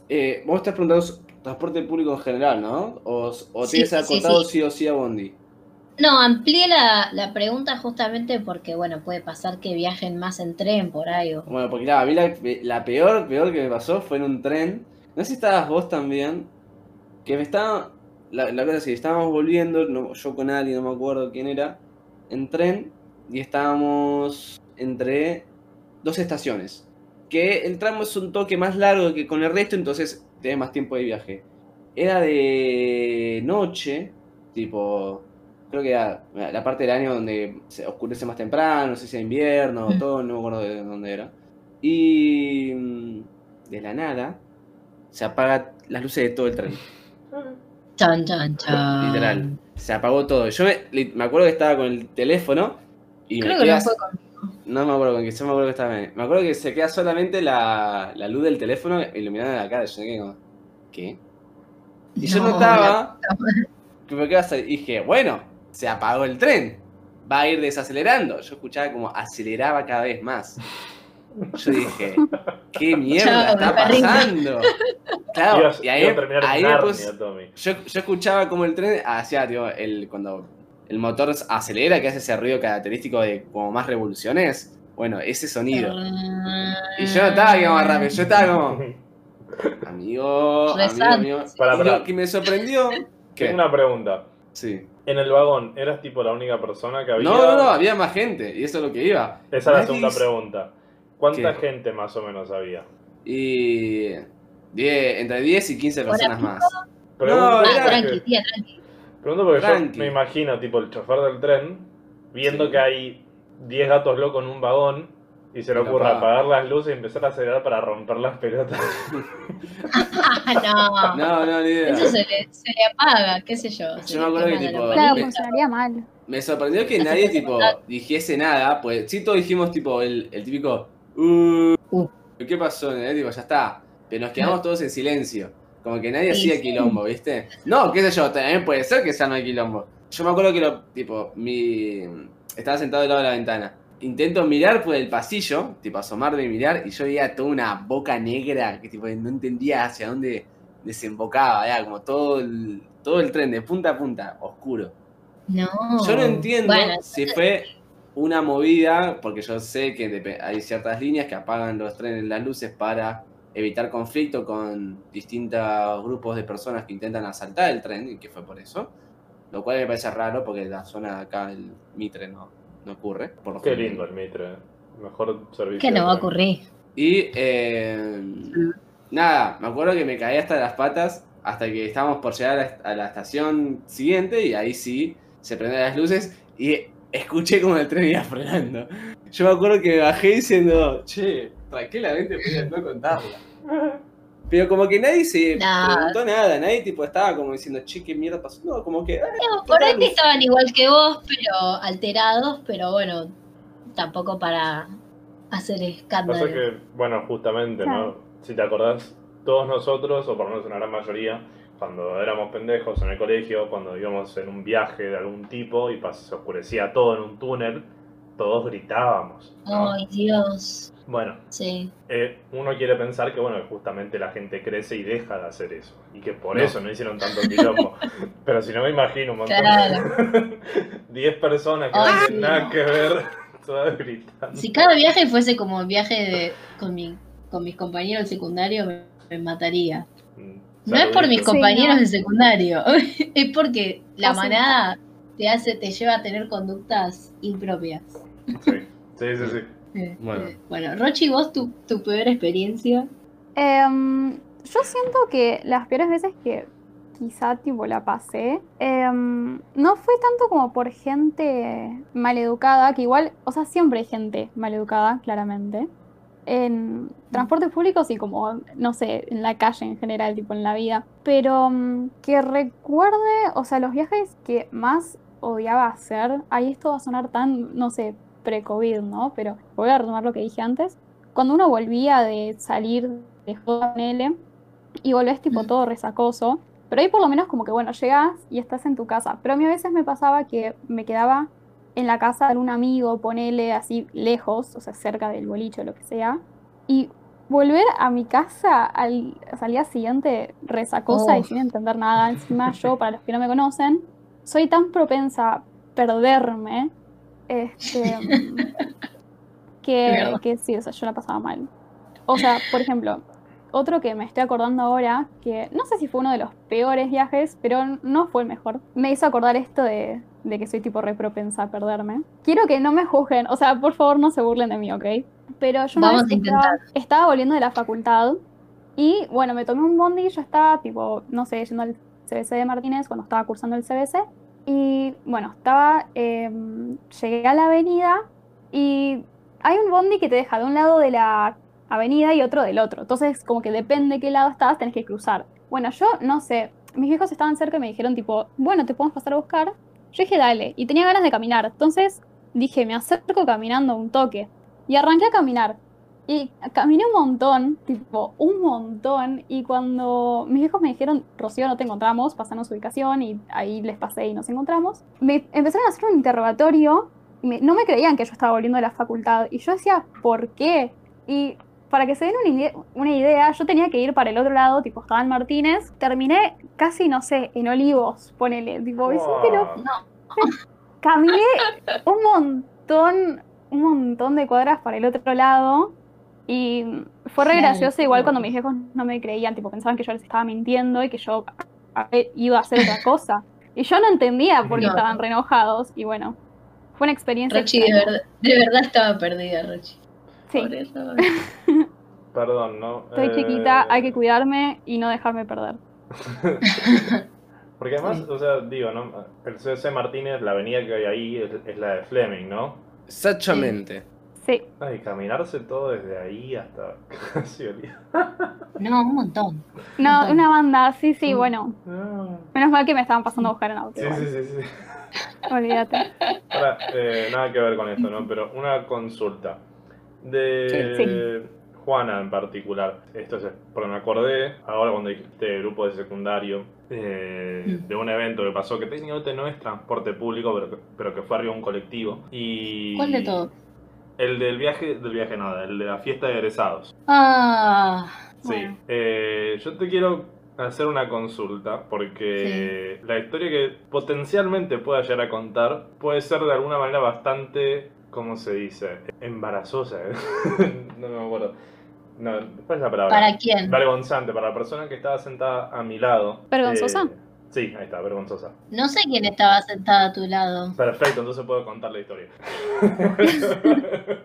Eh, vos estás preguntando transporte público en general, ¿no? O, o Sí, tienes sí, acotado sí. sí o sí a Bondi. No, amplié la, la pregunta justamente porque, bueno, puede pasar que viajen más en tren por ahí. O... Bueno, porque claro, a mí la, la peor, peor que me pasó fue en un tren. No sé si estabas vos también. Que me estaba. La, la cosa es que estábamos volviendo, no- yo con alguien, no me acuerdo quién era, en tren. Y estábamos entre dos estaciones. Que el tramo es un toque más largo que con el resto, entonces tenés más tiempo de viaje. Era de noche, tipo, creo que era la parte del año donde se oscurece más temprano, no sé si era invierno o Mm. todo, no me acuerdo de dónde era. Y mm, de la nada se apagan las luces de todo el tren. Chan, chan, chan. Literal. Se apagó todo. Yo me, me acuerdo que estaba con el teléfono y Creo me que queda no fue. No me acuerdo con qué, yo me acuerdo que estaba. Me acuerdo que se queda solamente la, la luz del teléfono iluminando la cara. Yo como, ¿qué? Y yo No, notaba que me quedaba y dije, bueno, se apagó el tren. Va a ir desacelerando. Yo escuchaba como aceleraba cada vez más. Yo dije, ¿qué mierda Chao, está pasando? Claro, y ahí, ahí Narnia, Tommy. yo, yo escuchaba como el tren hacía, tío, el, cuando el motor acelera, que hace ese ruido característico de como más revoluciones. Bueno, ese sonido. Y yo no estaba más rápido, yo estaba como, amigo, amigo, sad. amigo. Para, Y para. lo que me sorprendió, que Tengo una pregunta. Sí. En el vagón, ¿eras tipo la única persona que había? No, no, no, había más gente, y eso es lo que iba. Esa es la segunda pregunta. ¿Cuánta ¿Qué? gente más o menos había? Y 10, entre 10 y 15 ¿Hora personas más. Pregunto, No, Ah, tranqui, tía, tranqui. pregunto porque Tranqui. yo me imagino, tipo, el chofer del tren, viendo Sí. que hay 10 gatos locos en un vagón, y se le ocurre apaga. apagar las luces y empezar a acelerar para romper las pelotas. No. No, no, ni idea. Eso se le, se le apaga, qué sé yo. Yo me acuerdo que, tipo. Claro, me- funcionaría mal. Me sorprendió que nadie, tipo, dijese nada, pues sí todos dijimos, tipo, el, el típico, uh, Uh. ¿qué pasó? Eh, ya está. Pero nos quedamos todos en silencio. Como que nadie Sí, hacía quilombo, ¿viste? No, qué sé yo, también puede ser que sea no hay quilombo. Yo me acuerdo que lo, tipo, mi. Estaba sentado del lado de la ventana. Intento mirar por el pasillo, tipo asomarme y mirar, y yo veía toda una boca negra que tipo no entendía hacia dónde desembocaba, era como todo el, todo el tren de punta a punta, oscuro. No. Yo no entiendo Bueno, si fue una movida, porque yo sé que hay ciertas líneas que apagan los trenes las luces para evitar conflicto con distintos grupos de personas que intentan asaltar el tren, y que fue por eso. Lo cual me parece raro porque en la zona de acá, el Mitre, no, no ocurre. Por lo Qué general. lindo el Mitre. Mejor servicio. ¿Qué no va a ocurrir? Y eh, nada, me acuerdo que me caí hasta las patas hasta que estábamos por llegar a la, estación siguiente y ahí sí se prendieron las luces y escuché como el tren iba frenando. Yo me acuerdo que me bajé diciendo, che, tranquilamente no contarla. Pero como que nadie se Nah. preguntó nada, nadie tipo estaba como diciendo, che, qué mierda pasó. No, como que, ah, No, por ahí estaban igual que vos, pero alterados, pero bueno, tampoco para hacer Pasa escándalo. que, bueno, justamente, ¿no? Si te acordás, todos nosotros, o por lo menos una gran mayoría, cuando éramos pendejos en el colegio, cuando íbamos en un viaje de algún tipo y pas- se oscurecía todo en un túnel, todos gritábamos. ¿no? Ay, Dios. Bueno, Sí. eh, uno quiere pensar que, bueno, justamente la gente crece y deja de hacer eso. Y que por No. eso no hicieron tanto quilombo. Pero si no me imagino un montón Claro. de 10 personas que Ay, no tienen nada que ver, todas gritando. Si cada viaje fuese como el viaje de, con, mi, con mis compañeros del secundario, me, me mataría. No es por mis. Sí, compañeros no. del secundario, es porque la sí. manada te hace, te lleva a tener conductas impropias. Sí, sí, sí. sí. Eh, Bueno. eh, bueno, Rochi, vos tu, tu peor experiencia. Em, yo siento que las peores veces que quizá tipo la pasé, em, no fue tanto como por gente maleducada, que igual, o sea, siempre hay gente maleducada, claramente. En transportes públicos y como, no sé, en la calle en general, tipo en la vida. Pero mm, que recuerde, o sea, los viajes que más odiaba hacer, ahí esto va a sonar tan, no sé, pre-COVID, ¿no? Pero voy a retomar lo que dije antes cuando uno volvía de salir de él y volvés tipo Mm. todo resacoso, pero ahí por lo menos como que bueno, llegás y estás en tu casa. Pero a mí a veces me pasaba que me quedaba en la casa de algún amigo, ponele así lejos, o sea, cerca del boliche o lo que sea, y volver a mi casa al, al día siguiente resacosa y Uf. sin entender nada. Encima yo, para los que no me conocen, soy tan propensa a perderme, este, que, que sí, o sea, yo la pasaba mal. O sea, por ejemplo, otro que me estoy acordando ahora, que no sé si fue uno de los peores viajes, pero no fue el mejor. Me hizo acordar esto de, de que soy tipo re propensa a perderme. Quiero que no me juzguen, o sea, por favor no se burlen de mí, ¿ok? Pero yo Vamos a estaba, intentar. estaba volviendo de la facultad Y bueno, me tomé un bondi y yo estaba, tipo, no sé, yendo al CBC de Martínez cuando estaba cursando el CBC. Y bueno, estaba, em, llegué a la avenida y hay un bondi que te deja de un lado de la avenida y otro del otro. Entonces, como que depende de qué lado estás, tenés que cruzar. Bueno, yo no sé, mis viejos estaban cerca y me dijeron tipo, bueno, te podemos pasar a buscar. Yo dije, dale, y tenía ganas de caminar. Entonces dije, me acerco caminando un toque. Y arranqué a caminar. Y caminé un montón, tipo, un montón. Y cuando mis viejos me dijeron, Rocío, no te encontramos, pasanos su ubicación. Y ahí les pasé y nos encontramos. Me empezaron a hacer un interrogatorio. Y me- no me creían que yo estaba volviendo a la facultad. Y yo decía, ¿por qué? Y para que se den una idea, una idea, yo tenía que ir para el otro lado, tipo, estaba en Martínez. Terminé casi, no sé, en Olivos, ponele. Tipo, Wow. López. Caminé un montón, un montón de cuadras para el otro lado. Y fue re gracioso, igual cuando mis viejos no me creían, tipo, pensaban que yo les estaba mintiendo y que yo había ido a hacer otra cosa. Y yo no entendía por qué No. estaban re enojados. Y bueno, fue una experiencia. Rochi de extraña. verdad, de verdad estaba perdida, Rochi. Sí, Por eso. Perdón, ¿no? estoy Eh, chiquita, hay que cuidarme y no dejarme perder. Porque además, Sí. o sea, digo, ¿no? El CC Martínez, la avenida que hay ahí es, es la de Fleming, ¿no? Exactamente. Sí, Ay, caminarse todo desde ahí hasta casi. No, un montón. no, Montón. una banda, sí, sí, bueno. Ah. Menos mal que me estaban pasando a buscar en auto. Sí, sí, sí, sí. Olvídate. Ahora, eh, nada que ver con esto, ¿no? Pero una consulta. De Juana en particular. Esto es porque me acordé, ahora cuando dijiste grupo de secundario, eh, Mm. de un evento que pasó que técnicamente no es transporte público, pero que, pero que fue arriba un colectivo. Y ¿Cuál de todos? El del viaje, del viaje nada, el de la fiesta de egresados. Ah, Sí, bueno. eh, yo te quiero hacer una consulta porque la historia que potencialmente pueda llegar a contar puede ser de alguna manera bastante, ¿cómo se dice? Embarazosa. ¿eh? no me acuerdo. No, ¿Cuál es la palabra? ¿Para quién? Vergonzante, para la persona que estaba sentada a mi lado. ¿Vergonzosa? Eh, sí, ahí está, vergonzosa. No sé quién estaba sentada a tu lado. Perfecto, entonces puedo contar la historia.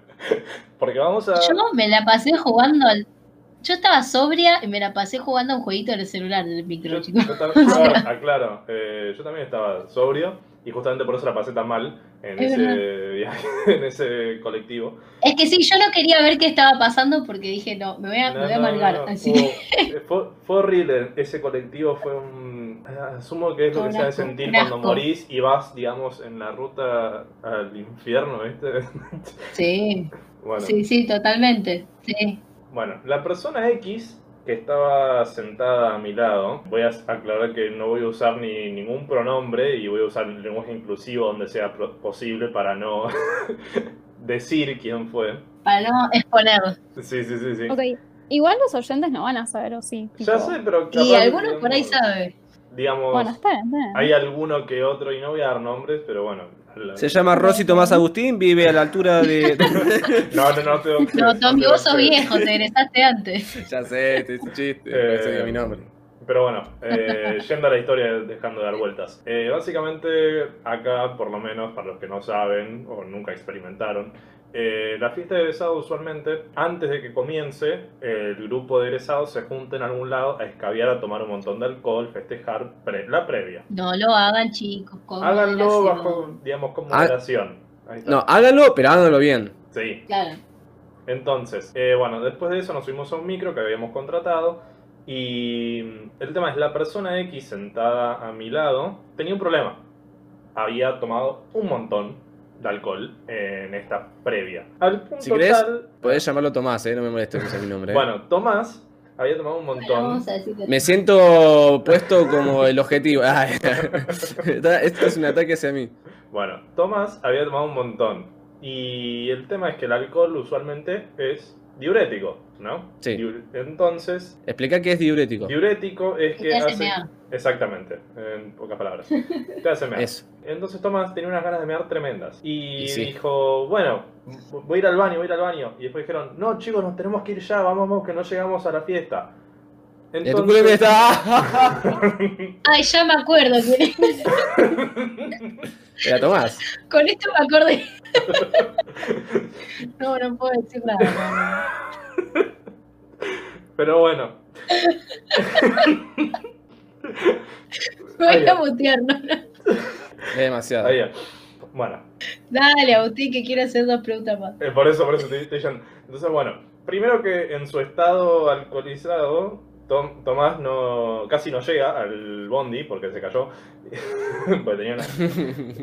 porque vamos a... Yo me la pasé jugando al. Yo estaba sobria y me la pasé jugando a un jueguito en el celular del micro, Yo, chicos. yo también, ahora, aclaro, eh, yo también estaba sobrio y justamente por eso la pasé tan mal en Es ese viaje, en ese colectivo. Es que sí, yo no quería ver qué estaba pasando porque dije, no, me voy a, me No, voy a no, no, amargar. no, así. eh, fue, fue horrible, ese colectivo fue un... Asumo que es lo que se ha de asco, sentir cuando morís y vas, digamos, en la ruta al infierno, ¿viste? Sí, Bueno, sí, sí, totalmente. Sí. Bueno, la persona X que estaba sentada a mi lado, voy a aclarar que no voy a usar ni ningún pronombre y voy a usar el lenguaje inclusivo donde sea posible para no decir quién fue. Para no exponer. Sí, sí, sí, sí. Ok, igual los oyentes no van a saber, ¿o sí? Ya sé, pero Y algunos por ahí saben. Digamos, Bueno, está bien, está bien. hay alguno que otro, y no voy a dar nombres, pero bueno. Se llama Rosy Tomás Agustín, vive a la altura de. No, no, no, tengo que- No, Tommy, vos sos viejo, te egresaste antes. ya sé, este es un chiste. Eh, digo mi nombre. Pero bueno, eh, yendo a la historia, dejando de dar vueltas. Eh, básicamente, acá, por lo menos, para los que no saben o nunca experimentaron, eh, la fiesta de egresados usualmente, antes de que comience, el grupo de egresados se junta en algún lado a escabiar, a tomar un montón de alcohol, festejar pre- la previa. No lo hagan, chicos. con Háganlo moderación. bajo, digamos, con Ah. moderación. Ahí está. No, háganlo, pero háganlo bien. Sí, Claro. Entonces, eh, bueno, después de eso nos subimos a un micro que habíamos contratado y el tema es la persona X sentada a mi lado tenía un problema. Había tomado un montón de alcohol en esta previa. Al punto Si querés, tal, Podés llamarlo Tomás, ¿eh? No me molestes que sea mi nombre. ¿eh? bueno, Tomás había tomado un montón. Me siento puesto como el objetivo. Ah, Esto es un ataque hacia mí. Bueno, Tomás había tomado un montón. Y el tema es que el alcohol usualmente es diurético, ¿no? Sí. Entonces, Explica qué es diurético. diurético es Que hace. Exactamente, en pocas palabras. Te hace mear. Eso. Entonces Tomás tenía unas ganas de mear tremendas. Y, Y sí. dijo, bueno, voy a ir al baño, voy a ir al baño. Y después dijeron, no chicos, nos tenemos que ir ya, vamos, vamos, que no llegamos a la fiesta. Y tu culo está. Ay, ya me acuerdo. que- Era Tomás. Con esto me acordé. No, no puedo decir nada. Pero bueno. Voy Ahí a mutear, no, no. Es demasiado. Ahí va. Bueno, Dale, Agustín, que quiero hacer dos preguntas más. eh, por eso, por eso te estoy diciendo. Entonces, bueno, primero que en su estado alcoholizado, Tom- Tomás no casi no llega al bondi porque se cayó. porque tenía una,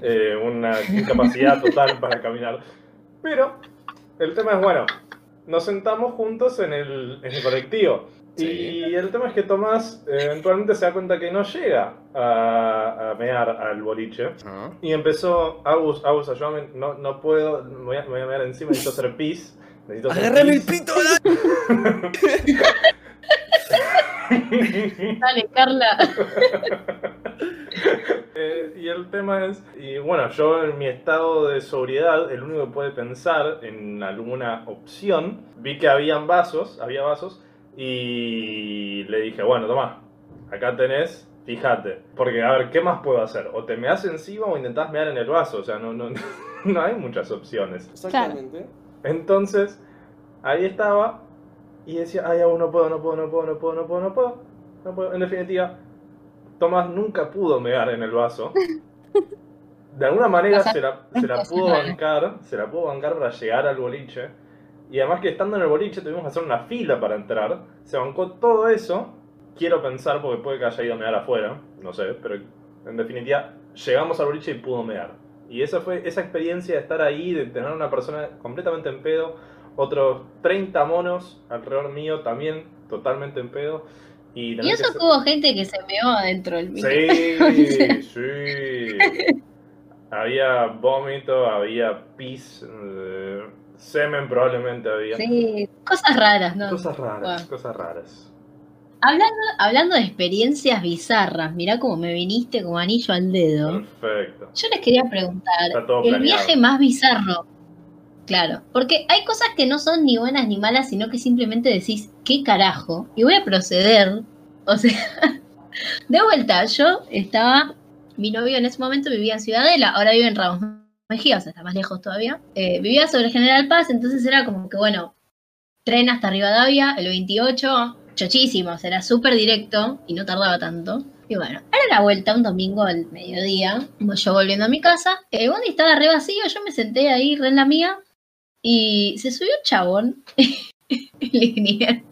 eh, una incapacidad total para caminar. Pero el tema es, bueno, nos sentamos juntos en el, en el colectivo. Sí. Y el tema es que Tomás eh, eventualmente se da cuenta que no llega a, a mear al boliche. Ah. Y empezó, Agus, Agus, ayúdame, no, no puedo, me voy, a, me voy a mear encima, necesito hacer pis. Necesito hacer ¡Agárrame el pis. pito! dale. Dale, Carla. Eh, y el tema es, y bueno, yo en mi estado de sobriedad, el único que puede pensar en alguna opción, vi que habían vasos, había vasos, y le dije, bueno, toma, acá tenés, fíjate, porque a ver, ¿qué más puedo hacer? O te meas encima o intentás mear en el vaso, o sea, no, no, no hay muchas opciones. Exactamente. Entonces, ahí estaba y decía, ay, aún no puedo, no puedo, no puedo, no puedo, no puedo, no puedo. No puedo. En definitiva, Tomás nunca pudo mear en el vaso. De alguna manera se la, se la pudo bancar, se la pudo bancar para llegar al boliche. Y además que estando en el boliche tuvimos que hacer una fila para entrar. Se bancó todo eso. Quiero pensar, porque puede que haya ido a mear afuera, no sé, pero en definitiva, llegamos al boliche y pudo mear. Y esa fue esa experiencia de estar ahí, de tener una persona completamente en pedo, otros 30 monos alrededor mío también totalmente en pedo. Y, Y eso que que hubo gente que se meó adentro del micro. Sí, sí. Había vómito, había pis, eh, semen probablemente había. Sí, cosas raras, ¿no? Cosas raras, cosas raras. Hablando, hablando de experiencias bizarras, mirá cómo me viniste como anillo al dedo. Perfecto. Yo les quería preguntar, el planeado. viaje más bizarro. Claro, porque hay cosas que no son ni buenas ni malas, sino que simplemente decís, ¿qué carajo? Y voy a proceder. O sea, de vuelta, yo estaba, mi novio en ese momento vivía en Ciudadela, ahora vive en Ramos Mejía, o sea, está más lejos todavía. Eh, vivía sobre General Paz, entonces era como que, bueno, tren hasta Rivadavia, el 28, chochísimo, o sea, era súper directo y no tardaba tanto. Y bueno, era la vuelta un domingo al mediodía, yo volviendo a mi casa, el bondi estaba re vacío, yo me senté ahí re en la mía y se subió un chabón,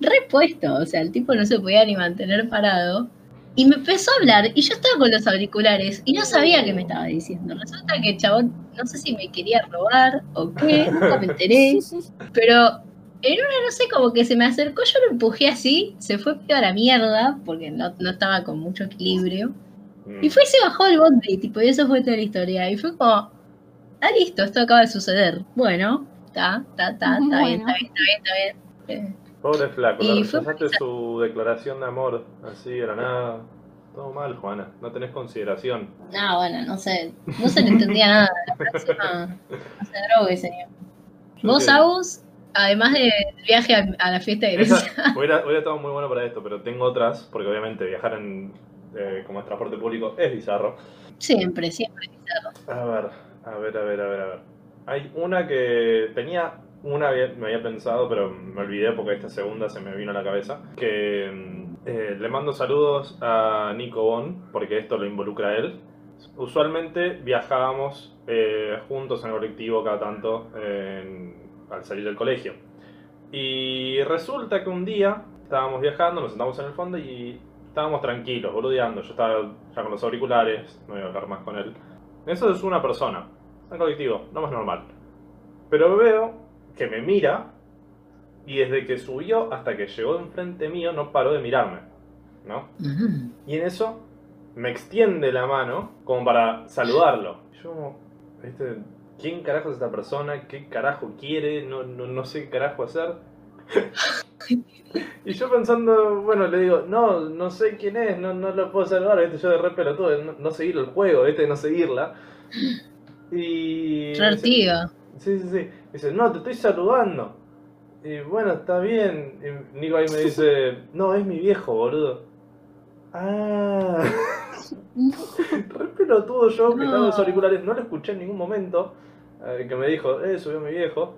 repuesto, o sea, el tipo no se podía ni mantener parado. Y me empezó a hablar y yo estaba con los auriculares y no sabía qué me estaba diciendo. Resulta que el chabón, no sé si me quería robar o qué, nunca me enteré. Pero en una, no sé, como que se me acercó, yo lo empujé así, se fue pedo a la mierda, porque no, no estaba con mucho equilibrio. Mm. Y fue y se bajó el bondi, tipo, y eso fue toda la historia. Y fue como, ah, listo, esto acaba de suceder. Bueno, está, está, está, está bien, está bien, está bien, está bien. Pobre flaco, Y le fue rechazaste su declaración de amor así de la nada. Todo mal, Juana, no tenés consideración. No, bueno, no sé, no se le entendía nada. La próxima, no se drogue, señor. Vos, Agus, además del viaje a, a la fiesta de Grecia. Esa- hubiera, hubiera estado muy bueno para esto, pero tengo otras, porque obviamente viajar en eh, como es transporte público es bizarro. Siempre, siempre. A ver, a ver, a ver, a ver, a ver. Hay una que tenía, una había- me había pensado, pero me olvidé porque esta segunda se me vino a la cabeza. Que mm, eh, le mando saludos a Nico Bon, porque esto lo involucra a él. Usualmente viajábamos eh, juntos en el colectivo cada tanto en- al salir del colegio. Y resulta que un día estábamos viajando, nos sentamos en el fondo y estábamos tranquilos, boludeando. Yo estaba ya con los auriculares, no iba a hablar más con él. Eso es una persona, un colectivo, no más normal. Pero veo que me mira y desde que subió hasta que llegó enfrente mío no paró de mirarme, ¿no? Y en eso me extiende la mano como para saludarlo. Yo, ¿viste? ¿Quién carajo es esta persona? ¿Qué carajo quiere? No, no, no sé qué carajo hacer. y yo pensando, bueno, le digo, no, no sé quién es, no, no lo puedo saludar, ¿viste? Yo de re pelotudo, no, no seguir el juego, ¿viste? No seguirla. Y... Sí, sí, sí. Dice, no, te estoy saludando. Y bueno, está bien. Y Nico ahí me dice, no, es mi viejo, boludo. Ah. Re pelotudo yo que estaba en los No. auriculares, no lo escuché en ningún momento. eh, que me dijo, eh, subió mi viejo.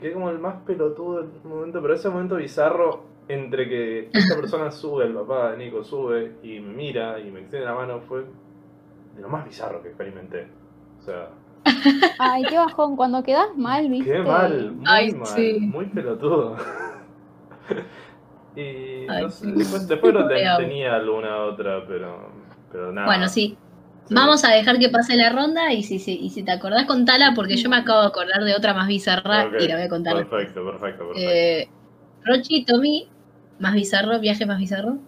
quedé como el más pelotudo un momento, pero ese momento bizarro entre que esta persona sube, el papá de Nico sube y me mira y me extiende la mano fue de lo más bizarro que experimenté. O sea, Ay, qué bajón. Cuando quedas mal, ¿viste? qué mal, muy Ay, mal, sí. muy pelotudo. y Ay, no sé, sí. después, Feo. tenía alguna otra, pero, pero nada. Bueno, sí. Sí. Vamos a dejar que pase la ronda y si, si, y si te acordás, contala, porque yo me acabo de acordar de otra más bizarra y la voy a contar. Perfecto, perfecto, perfecto. Eh, Rochi, Tommy, más bizarro, viaje más bizarro.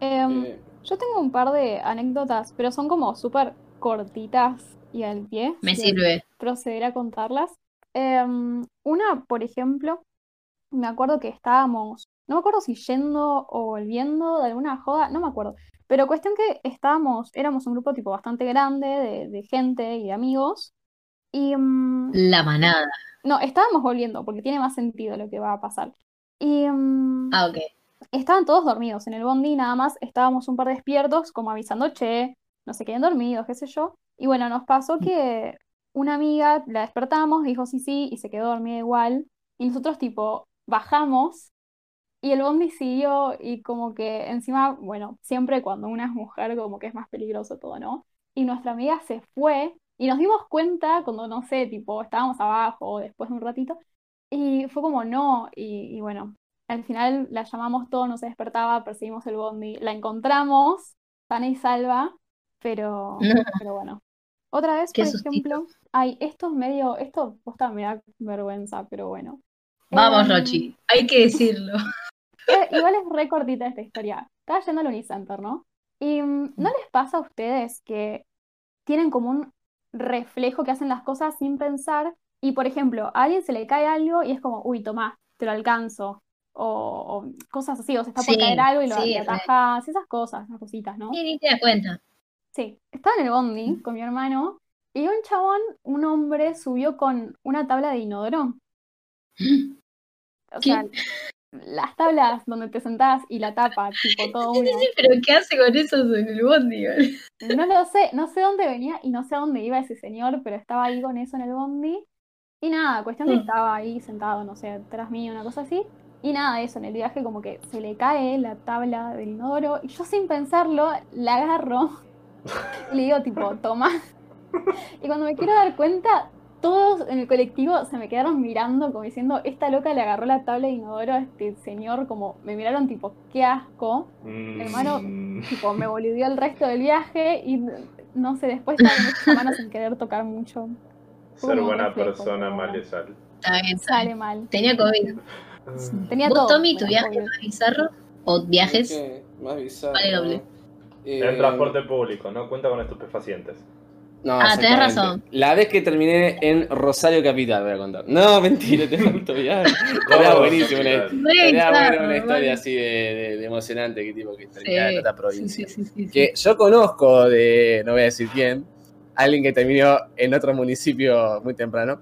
Em, Eh, yo tengo un par de anécdotas, pero son como súper cortitas y al pie. Me si sirve. proceder a contarlas. Em, una, por ejemplo, me acuerdo que estábamos, no me acuerdo si yendo o volviendo de alguna joda, no me acuerdo, pero cuestión que estábamos, éramos un grupo tipo bastante grande de, de gente y de amigos, y mm, La manada. no, estábamos volviendo, porque tiene más sentido lo que va a pasar. Y mm, Ah, ok. estaban todos dormidos en el bondi, nada más estábamos un par despiertos, como avisando, che, no se queden dormidos, qué sé yo. Y bueno, nos pasó que una amiga la despertamos, dijo sí, sí, y se quedó dormida igual. Y nosotros, tipo, bajamos y el bondi siguió, y como que encima, bueno, siempre cuando una es mujer, como que es más peligroso todo, ¿no? Y nuestra amiga se fue, y nos dimos cuenta cuando, no sé, tipo, estábamos abajo después de un ratito, y fue como no, y, y bueno. Al final la llamamos todo, no se despertaba, perseguimos el bondi, la encontramos, sana y salva, pero, pero bueno. Otra vez, por sustito. ejemplo, ay, esto es medio, esto posta me da vergüenza, pero bueno. Vamos, Em, Rochi. Hay que decirlo. eh, igual es re cortita esta historia. Estaba yendo al Unicenter, ¿no? Y mm, ¿no les pasa a ustedes que tienen como un reflejo que hacen las cosas sin pensar? Y por ejemplo, a alguien se le cae algo y es como, uy, tomá, te lo alcanzo. O, o cosas así, o se está por Sí, caer algo y lo sí, atajás, esas cosas, esas cositas, ¿no? Y ni te das cuenta. Sí, estaba en el bondi con mi hermano y un chabón, un hombre, subió con una tabla de inodoro. O ¿Qué? sea, las tablas donde te sentás y la tapa, tipo todo Sí, uno. sí, pero ¿qué hace con eso en el bondi? No lo sé, no sé dónde venía y no sé a dónde iba ese señor, pero estaba ahí con eso en el bondi. Y nada, cuestión que Mm. estaba ahí sentado, no sé, atrás mío, una cosa así. Y nada, eso, en el viaje como que se le cae la tabla del inodoro y yo sin pensarlo la agarro y le digo tipo, toma. Y cuando me quiero dar cuenta, todos en el colectivo se me quedaron mirando como diciendo, esta loca le agarró la tabla de inodoro a este señor, como me miraron tipo, qué asco. Hermano, Mm, Tipo, me boludeó el resto del viaje y no sé, después estaba con esta mano sin querer tocar mucho. Fue ser buena reflejo, persona, mal le sale. Está bien, está Sale mal. Tenía COVID. Tenía ¿Vos, todo. Tommy, tu viaje COVID. más bizarro? ¿O viajes? Más bizarro. Vale doble. Eh, En transporte público, no cuenta con estupefacientes. No, Ah, tenés razón. La vez que terminé en Rosario Capital, voy a contar. No, mentira, te faltó ya. Todo buenísimo estaría buena una historia así de, de- de emocionante, que tipo que terminaba en otra provincia. sí, sí, sí, sí. Que yo conozco de, no voy a decir quién, alguien que terminó en otro municipio muy temprano.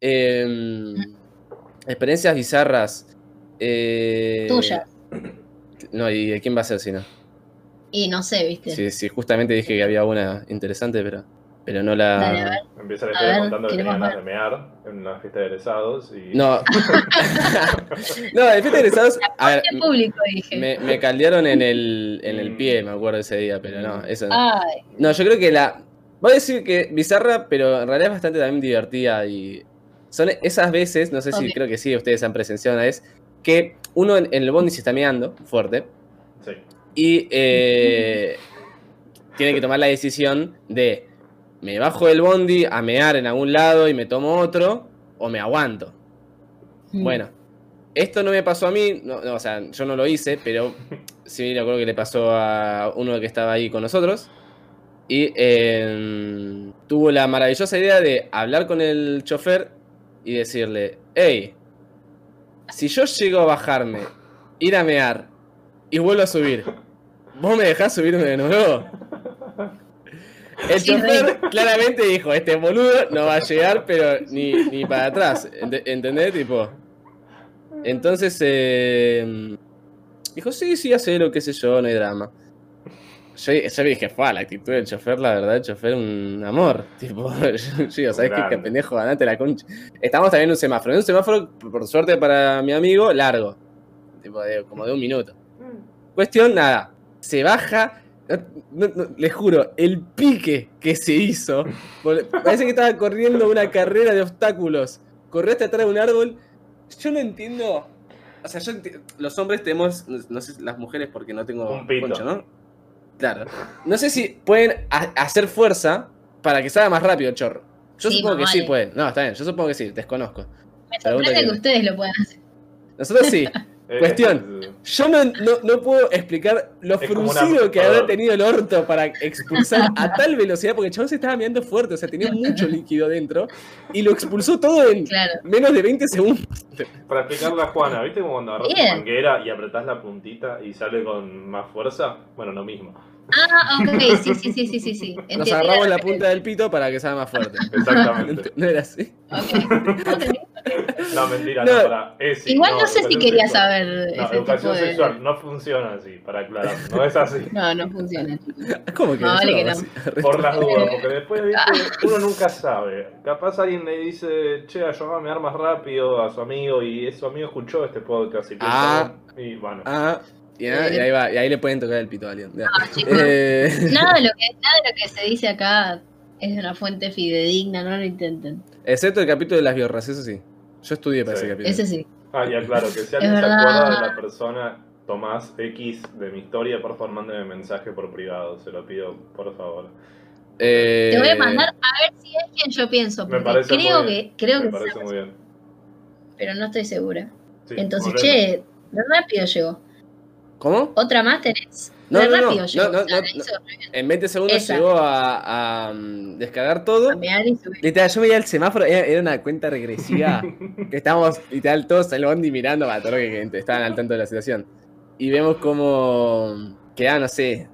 Eh, experiencias bizarras. eh, Tuya. No, ¿y de quién va a ser si no? Y no sé, ¿viste? Sí, sí, justamente dije que había una interesante, pero, pero no la. Dale, a ver. Empieza la A historia ver, contando que tenía ganas de mear en una fiesta de egresados y... No. no, de fiesta de egresados. A ver, En público, dije. me, me caldearon en el, en el Mm. pie, me acuerdo ese día, pero no, eso no. Ay, No, yo creo que la. Voy a decir que bizarra, pero en realidad es bastante también divertida y. Son esas veces, no sé si creo que sí, ustedes han presenciado una vez, que uno en, en el bondi se está meando fuerte Sí. Y eh, tiene que tomar la decisión de me bajo del bondi a mear en algún lado y me tomo otro o me aguanto. mm. Bueno, esto no me pasó a mí, no, no, o sea, yo no lo hice, pero sí me acuerdo que le pasó a uno que estaba ahí con nosotros. Y eh, tuvo la maravillosa idea de hablar con el chofer y decirle, hey, si yo llego a bajarme, ir a mear y vuelvo a subir, ¿vos me dejás subirme de nuevo? El chofer claramente dijo, este boludo no va a llegar, pero ni, ni para atrás. Ent- ¿Entendés? Tipo. Entonces, eh, dijo, sí, sí, hacelo, qué sé yo, no hay drama. yo, yo dije, fue la actitud del chofer, la verdad, el chofer un amor. Tipo, yo digo, ¿sabes qué? Que pendejo, ganate la concha. Estamos también en un semáforo. En un semáforo, por suerte para mi amigo, largo. Tipo, de- como de un minuto. Cuestión, nada. Se baja. no- no- no, les juro, el pique que se hizo. Parece que estaba corriendo una carrera de obstáculos. Corrió hasta atrás de un árbol. Yo no entiendo. O sea, yo enti- los hombres tenemos. No, sé, las mujeres porque no tengo Un pito. concha, ¿no? Claro. No sé si pueden ha- hacer fuerza para que salga más rápido el chorro. Yo Sí, supongo que sí pueden. No, está bien, yo supongo que sí, desconozco. Me Pregunta sorprende que- que ustedes lo puedan hacer. Nosotros sí. Eh, Cuestión. eh, Yo no, no, no puedo explicar lo Es como una- fruncido que habrá tenido el orto para expulsar a tal velocidad, porque el chabón se estaba mirando fuerte, o sea, tenía mucho líquido dentro, y lo expulsó todo en Claro. menos de 20 segundos. Para explicarle a Juana, ¿viste como cuando agarras Bien. manguera y apretás la puntita y sale con más fuerza? Bueno, lo mismo. Ah, ok, sí, sí, sí, sí, sí. sí. Nos agarramos la punta del pito para que sea más fuerte. Exactamente. ¿No era así? Ok, ok. No, mentira, No. no, para. Sí, Igual no, sé si quería sexual. saber No, ese tipo educación de... sexual no funciona así, para aclarar. No es así. No, no funciona. ¿Cómo que No, vale que no. Así. Por las dudas, porque después, viste, uno nunca sabe. Capaz alguien le dice, che, ayúdame a dar más rápido a su amigo y su amigo escuchó este podcast y piensa, Ah. y bueno. Ah, y, ahí- y ahí va, y ahí le pueden tocar el pito a alguien. Chicos. Eh, Nada de, lo que, nada de lo que se dice acá es de una fuente fidedigna, no lo intenten. excepto el capítulo de las biorras, eso sí. Yo estudié para Sí. ese capítulo. Ese sí. Ah, ya claro, que si alguien se acuerda de la persona Tomás X de mi historia, por favor mándeme mensaje por privado, se lo pido, por favor. Eh, Te voy a mandar a ver si es quien yo pienso. Me Porque parece creo muy bien. que, creo Me que parece sea, muy bien. pero no estoy segura. Sí, Entonces, volvemos. che, re rápido llegó. ¿Cómo? ¿Otra más tenés? No, no, no, rápido no, llegó. no, O sea, no, la hizo re bien. En 20 segundos Esa. llegó a, a, mm, descargar todo. Subir. Literal, yo veía el semáforo, era, era una cuenta regresiva. que estábamos, literal, todos en el bondi mirando a todo lo que estaban al tanto de la situación. Y vemos como quedaban, no sé,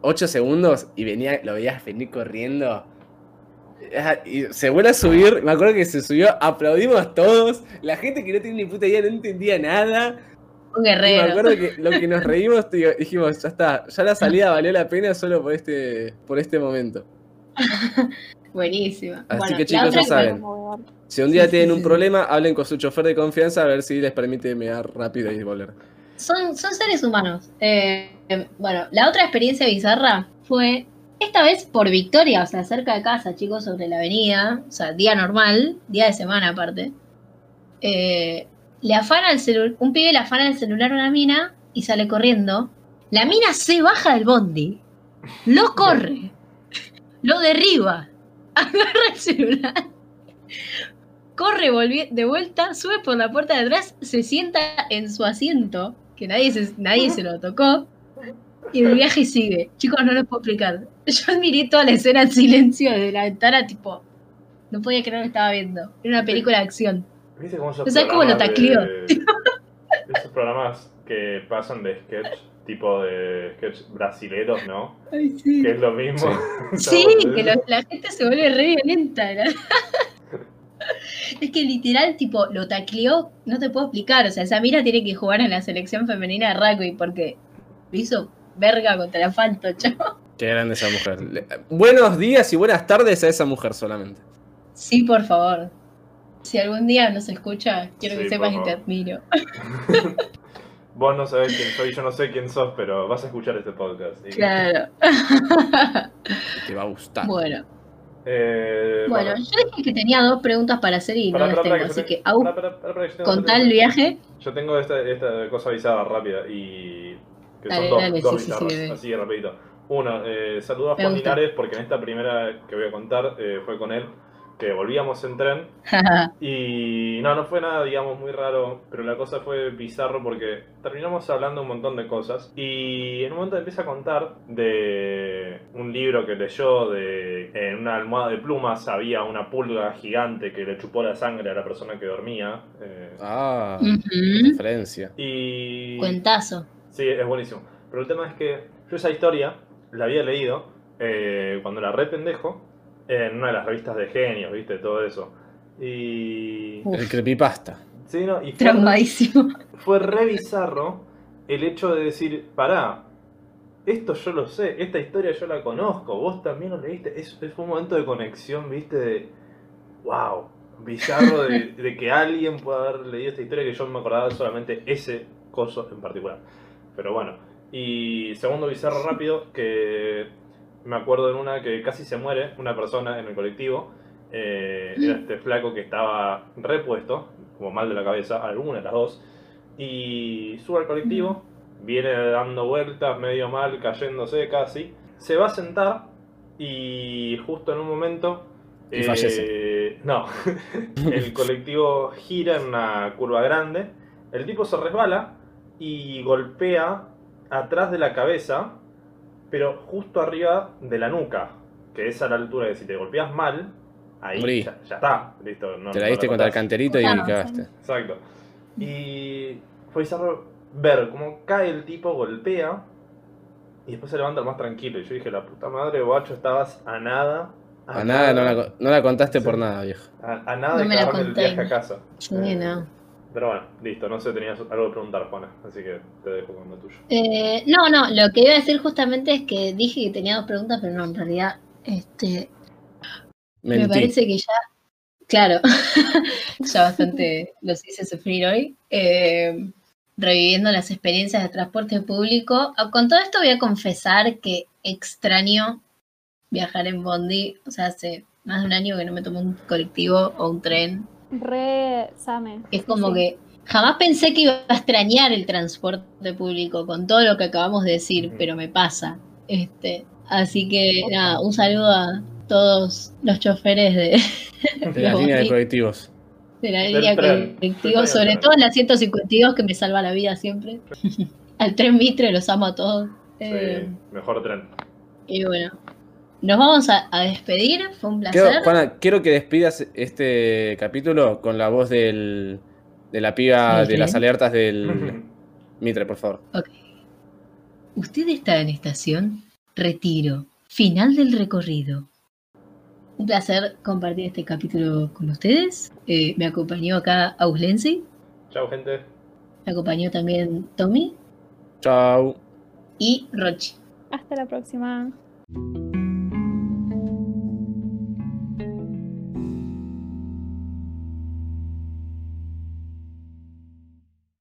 8 segundos y venía, lo veías venir corriendo. Ah, Y se vuelve a subir, me acuerdo que se subió, aplaudimos todos. La gente que no tiene ni puta idea no entendía nada. Un Y me guerrero. acuerdo que lo que nos reímos, tío, dijimos, ya está, ya la salida valió la pena solo por este, por este momento. Buenísima. Así Bueno, que chicos, ya saben. Si un día Sí, sí, tienen un sí. problema, hablen con su chofer de confianza a ver si les permite mear rápido y volver. Son, son seres humanos. Eh, bueno, la otra experiencia bizarra fue esta vez por Victoria, o sea, cerca de casa, chicos, sobre la avenida, o sea, día normal, día de semana aparte. Eh, le afana el celular, un pibe le afana el celular a una mina y sale corriendo. La mina se baja del bondi, lo corre, lo derriba, agarra el celular, corre de vuelta, sube por la puerta de atrás, se sienta en su asiento, que nadie se, nadie se lo tocó, y el viaje sigue. Chicos, no les puedo explicar. Yo admiré toda la escena en silencio desde la ventana, tipo, no podía creer lo que estaba viendo. Era una película de acción. ¿Viste cómo esos ¿No sabes cómo lo de- Esos programas que pasan de sketch, tipo de sketch brasileros, ¿no? Ay, sí. Que es lo mismo. Sí, que lo- la gente se vuelve re violenta. ¿no? Es que literal, tipo, lo tacleó, no te puedo explicar. O sea, esa mira tiene que jugar en la selección femenina de rugby porque lo hizo verga contra el asfalto, chavo. Qué grande esa mujer. Buenos días y buenas tardes a esa mujer solamente. Sí, por favor. Si algún día nos escucha, quiero que sepas que por te admiro. Vos no sabés quién soy, yo no sé quién sos, pero vas a escuchar este podcast. y- Claro. Te va a gustar. bueno, Eh, bueno, yo dije que tenía dos preguntas para hacer y Pará, no las tengo. Así que, tengo- contá el viaje. Yo tengo esta, esta cosa avisada rápida y. que Dale, son dos, dale, dos sí, sí, sí, bizarras, bebé. así rapidito. Uno, eh, saludo a Juan. Linares porque en esta primera que voy a contar eh, fue con él, que volvíamos en tren y no, no fue nada, digamos, muy raro, pero la cosa fue bizarro porque terminamos hablando un montón de cosas y en un momento empieza a contar de un libro que leyó, de en una almohada de plumas había una pulga gigante que le chupó la sangre a la persona que dormía. eh, Ah, Ujú. referencia. y... Cuentazo. Sí, es buenísimo. Pero el tema es que yo esa historia la había leído eh, cuando era re pendejo en una de las revistas de genios, ¿viste? Todo eso. Y... Uf. El creepypasta. Sí, no, y fue, Traumadísimo. fue re bizarro el hecho de decir, pará, esto yo lo sé, esta historia yo la conozco, vos también lo leíste. Es, es un momento de conexión, viste, de wow, bizarro de, de que alguien pueda haber leído esta historia que yo me acordaba solamente ese coso en particular. Pero bueno, y segundo bizarro rápido, que me acuerdo en una que casi se muere una persona en el colectivo. eh, era este flaco que estaba repuesto, como mal de la cabeza, alguna de las dos. Y sube al colectivo, viene dando vueltas, medio mal, cayéndose casi. Se va a sentar y justo en un momento... Y fallece. No, el colectivo gira en una curva grande, el tipo se resbala y golpea atrás de la cabeza, pero justo arriba de la nuca, que es a la altura de si te golpeas mal, ahí ya, ya está, listo. No, Te la no diste contra el canterito y Claro, cagaste. Exacto. Y fue bizarro ver cómo cae el tipo, golpea y después se levanta más tranquilo. Y yo dije, la puta madre, guacho, estabas a nada. A nada, no la, co- no la contaste por nada, viejo. A, a nada No de me la el viaje a casa. Sí, Eh, no. Pero bueno, listo, no sé, tenías algo que preguntar, Juana, así que te dejo con lo tuyo. Eh, no, no, lo que iba a decir justamente es que dije que tenía dos preguntas, pero no, en realidad, este, me parece que ya, claro, ya bastante los hice sufrir hoy, eh, reviviendo las experiencias de transporte público. Ah, Con todo esto voy a confesar que extraño viajar en Bondi, o sea, hace más de un año que no me tomo un colectivo o un tren. Re Same. Es como sí. que jamás pensé que iba a extrañar el transporte público con todo lo que acabamos de decir, pero me pasa. Este, así que nada, un saludo a todos los choferes de, De las los líneas de colectivos. de la línea tren. colectiva, Del sobre todo en la 152 que me salva la vida siempre. Al tren Mitre los amo a todos. Eh, Sí, mejor tren. y bueno, nos vamos a, a despedir, fue un Quiero- placer. Juana, quiero que despidas este capítulo con la voz del, de la piba ¿Del de las alertas del Mitre, por favor. Ok. Usted está en estación Retiro, final del recorrido. Un placer compartir este capítulo con ustedes. Eh, me acompañó acá Auslensi, Chao, gente. me acompañó también Tommy Chau. y Rochi. Hasta la próxima.